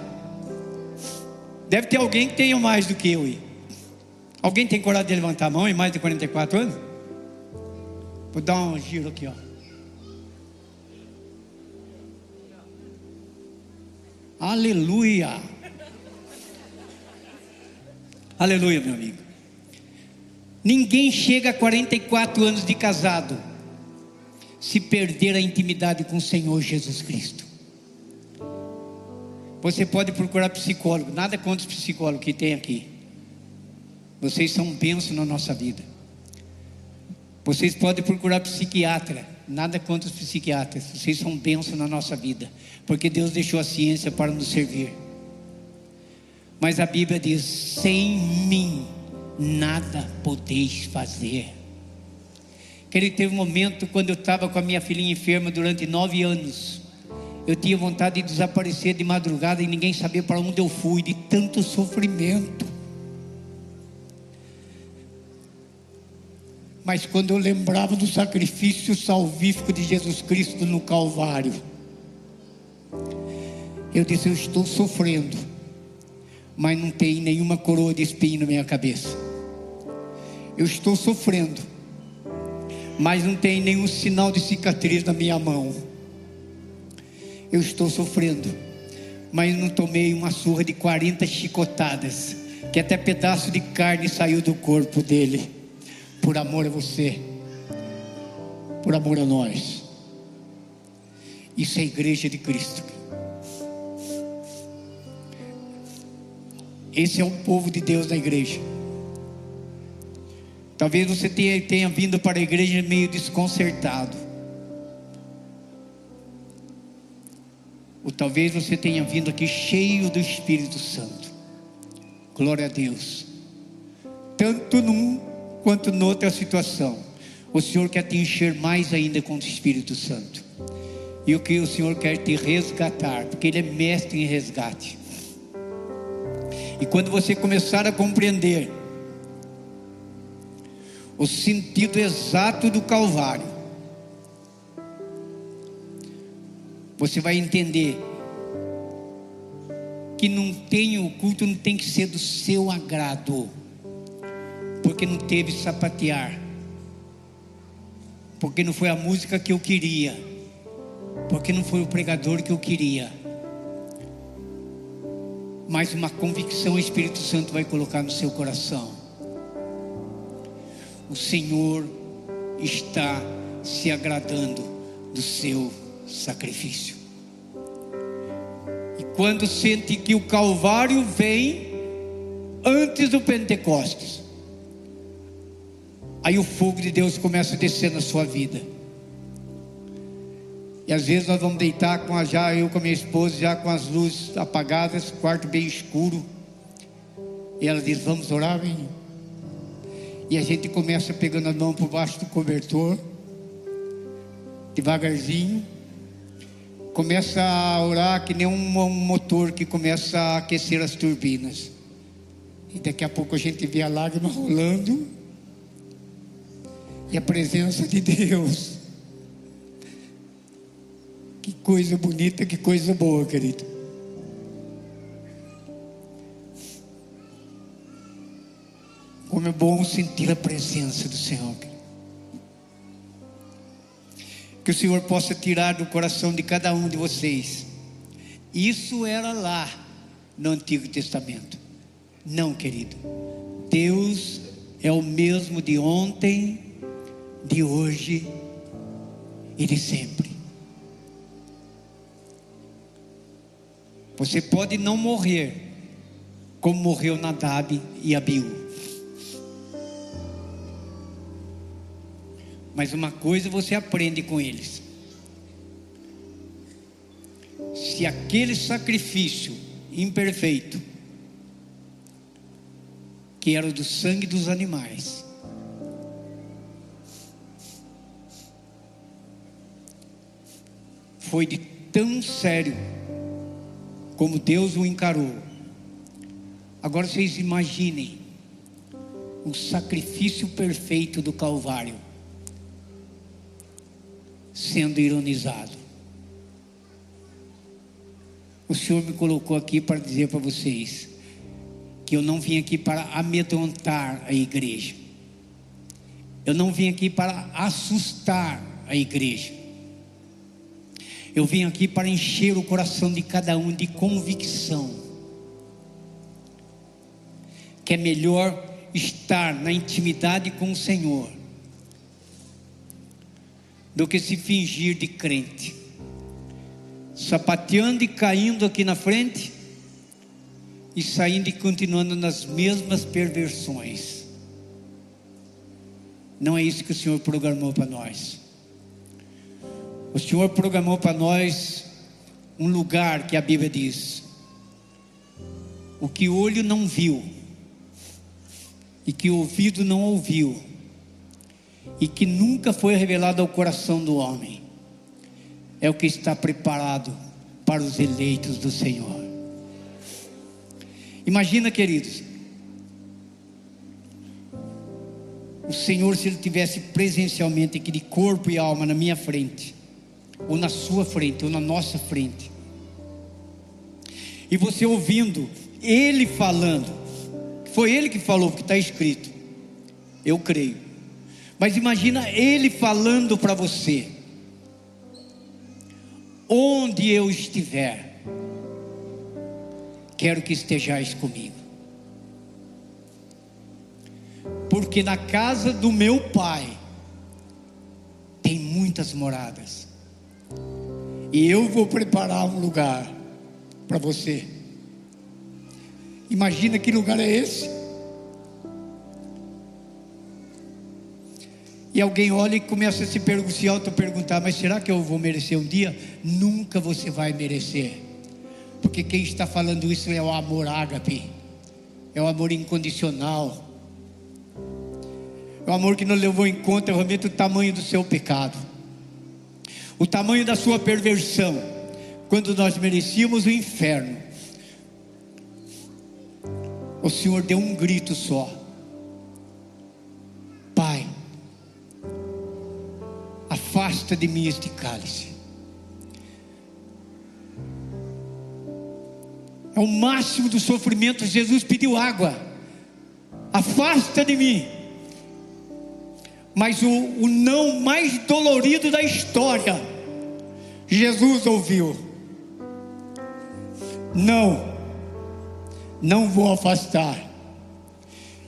Deve ter alguém que tenha mais do que eu. Alguém tem coragem de levantar a mão em mais de 44 anos? Vou dar um giro aqui, ó. Aleluia. Aleluia, meu amigo. Ninguém chega a 44 anos de casado se perder a intimidade com o Senhor Jesus Cristo. Você pode procurar psicólogo, nada contra os psicólogos que tem aqui. Vocês são um benção na nossa vida. Vocês podem procurar psiquiatra, nada contra os psiquiatras. Vocês são um benção na nossa vida, porque Deus deixou a ciência para nos servir. Mas a Bíblia diz: sem mim nada podeis fazer. Que ele teve um momento quando eu estava com a minha filhinha enferma durante nove anos. Eu tinha vontade de desaparecer de madrugada e ninguém sabia para onde eu fui, de tanto sofrimento. Mas quando eu lembrava do sacrifício salvífico de Jesus Cristo no Calvário, eu disse: Eu estou sofrendo, mas não tem nenhuma coroa de espinho na minha cabeça. Eu estou sofrendo, mas não tem nenhum sinal de cicatriz na minha mão. Eu estou sofrendo, mas não tomei uma surra de 40 chicotadas, que até pedaço de carne saiu do corpo dele, por amor a você, por amor a nós. Isso é a igreja de Cristo. Esse é o povo de Deus na igreja. Talvez você tenha, tenha vindo para a igreja meio desconcertado. Ou talvez você tenha vindo aqui cheio do Espírito Santo. Glória a Deus. Tanto num quanto noutra situação. O Senhor quer te encher mais ainda com o Espírito Santo. E o que o Senhor quer te resgatar, porque Ele é mestre em resgate. E quando você começar a compreender o sentido exato do Calvário, você vai entender que não tem o culto não tem que ser do seu agrado, porque não teve sapatear, porque não foi a música que eu queria, porque não foi o pregador que eu queria, mas uma convicção o Espírito Santo vai colocar no seu coração. O Senhor está se agradando do seu sacrifício. E quando sente que o Calvário vem antes do Pentecostes, aí o fogo de Deus começa a descer na sua vida. E às vezes nós vamos deitar com a, já eu com a minha esposa, já com as luzes apagadas, quarto bem escuro. E ela diz: Vamos orar, vem. E a gente começa pegando a mão por baixo do cobertor, devagarzinho começa a orar que nem um motor que começa a aquecer as turbinas. E daqui a pouco a gente vê a lágrima rolando. E a presença de Deus. Que coisa bonita, que coisa boa, querido. Como é bom sentir a presença do Senhor. Querido que o Senhor possa tirar do coração de cada um de vocês. Isso era lá no Antigo Testamento. Não, querido. Deus é o mesmo de ontem, de hoje e de sempre. Você pode não morrer como morreu Nadab e Abiú. Mas uma coisa você aprende com eles: se aquele sacrifício imperfeito, que era do sangue dos animais, foi de tão sério como Deus o encarou. Agora vocês imaginem o sacrifício perfeito do Calvário sendo ironizado. O Senhor me colocou aqui para dizer para vocês que eu não vim aqui para amedrontar a igreja. Eu não vim aqui para assustar a igreja. Eu vim aqui para encher o coração de cada um de convicção. Que é melhor estar na intimidade com o Senhor do que se fingir de crente. Sapateando e caindo aqui na frente e saindo e continuando nas mesmas perversões. Não é isso que o Senhor programou para nós. O Senhor programou para nós um lugar que a Bíblia diz: o que o olho não viu, e que o ouvido não ouviu, e que nunca foi revelado ao coração do homem, é o que está preparado para os eleitos do Senhor. Imagina, queridos, o Senhor, se Ele tivesse presencialmente aqui de corpo e alma na minha frente, ou na sua frente, ou na nossa frente, e você ouvindo Ele falando, foi Ele que falou, porque está escrito, eu creio. Mas imagina Ele falando para você, onde eu estiver, quero que estejais comigo. Porque na casa do meu pai tem muitas moradas. E eu vou preparar um lugar para você. Imagina que lugar é esse? E alguém olha e começa a se, se auto-perguntar: mas será que eu vou merecer um dia? Nunca você vai merecer, porque quem está falando isso é o amor ágape, é o amor incondicional, é o amor que não levou em conta realmente o tamanho do seu pecado, o tamanho da sua perversão, quando nós merecíamos o inferno. O Senhor deu um grito só: Pai afasta de mim este cálice. É o máximo do sofrimento. Jesus pediu água. Afasta de mim. Mas o, o não mais dolorido da história, Jesus ouviu: Não, não vou afastar.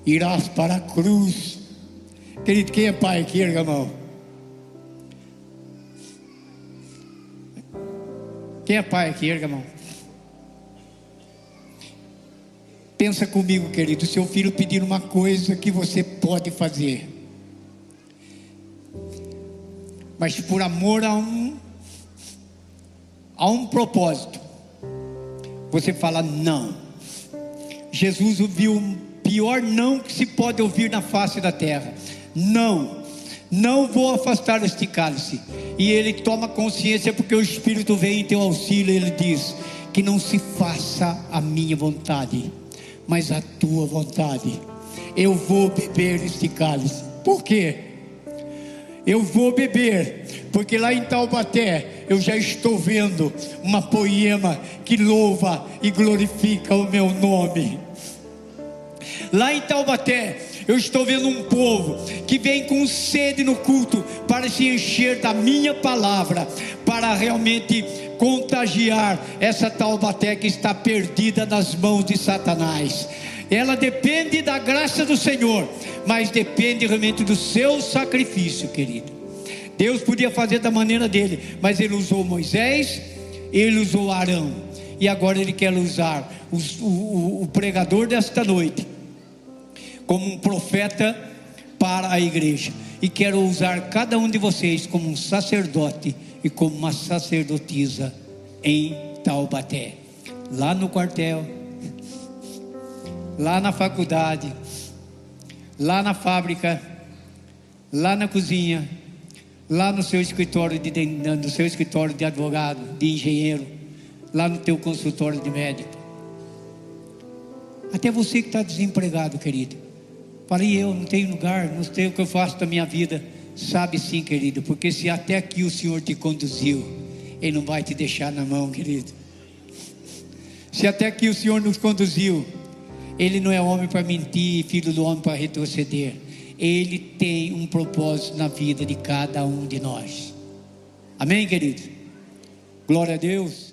Irás para a cruz. Querido, quem é pai aqui, irmão? Quem é pai aqui? Erga a mão. Pensa comigo, querido. Seu filho pedir uma coisa que você pode fazer, mas por amor a um a um propósito, você fala não. Jesus ouviu o pior não que se pode ouvir na face da terra. Não, não vou afastar este cálice e ele toma consciência porque o Espírito vem em teu auxílio. Ele diz: Que não se faça a minha vontade, mas a tua vontade. Eu vou beber este cálice. Por quê? Eu vou beber, porque lá em Taubaté eu já estou vendo uma poema que louva e glorifica o meu nome. Lá em Taubaté eu estou vendo um povo que vem com sede no culto para se encher da minha palavra, para realmente contagiar essa Taubaté que está perdida nas mãos de Satanás. Ela depende da graça do Senhor, mas depende realmente do seu sacrifício, querido. Deus podia fazer da maneira dele, mas ele usou Moisés, ele usou Arão, e agora ele quer usar o, o, o pregador desta noite como um profeta para a igreja. E quero usar cada um de vocês como um sacerdote e como uma sacerdotisa em Taubaté. Lá no quartel, lá na faculdade, lá na fábrica, lá na cozinha, lá no seu escritório de, no seu escritório de advogado, de engenheiro, lá no teu consultório de médico. Até você que está desempregado, querido. Falei, eu não tenho lugar, não sei o que eu faço da minha vida. Sabe sim, querido, porque se até aqui o Senhor te conduziu, Ele não vai te deixar na mão, querido. Se até aqui o Senhor nos conduziu, Ele não é homem para mentir, filho do homem para retroceder. Ele tem um propósito na vida de cada um de nós. Amém, querido? Glória a Deus.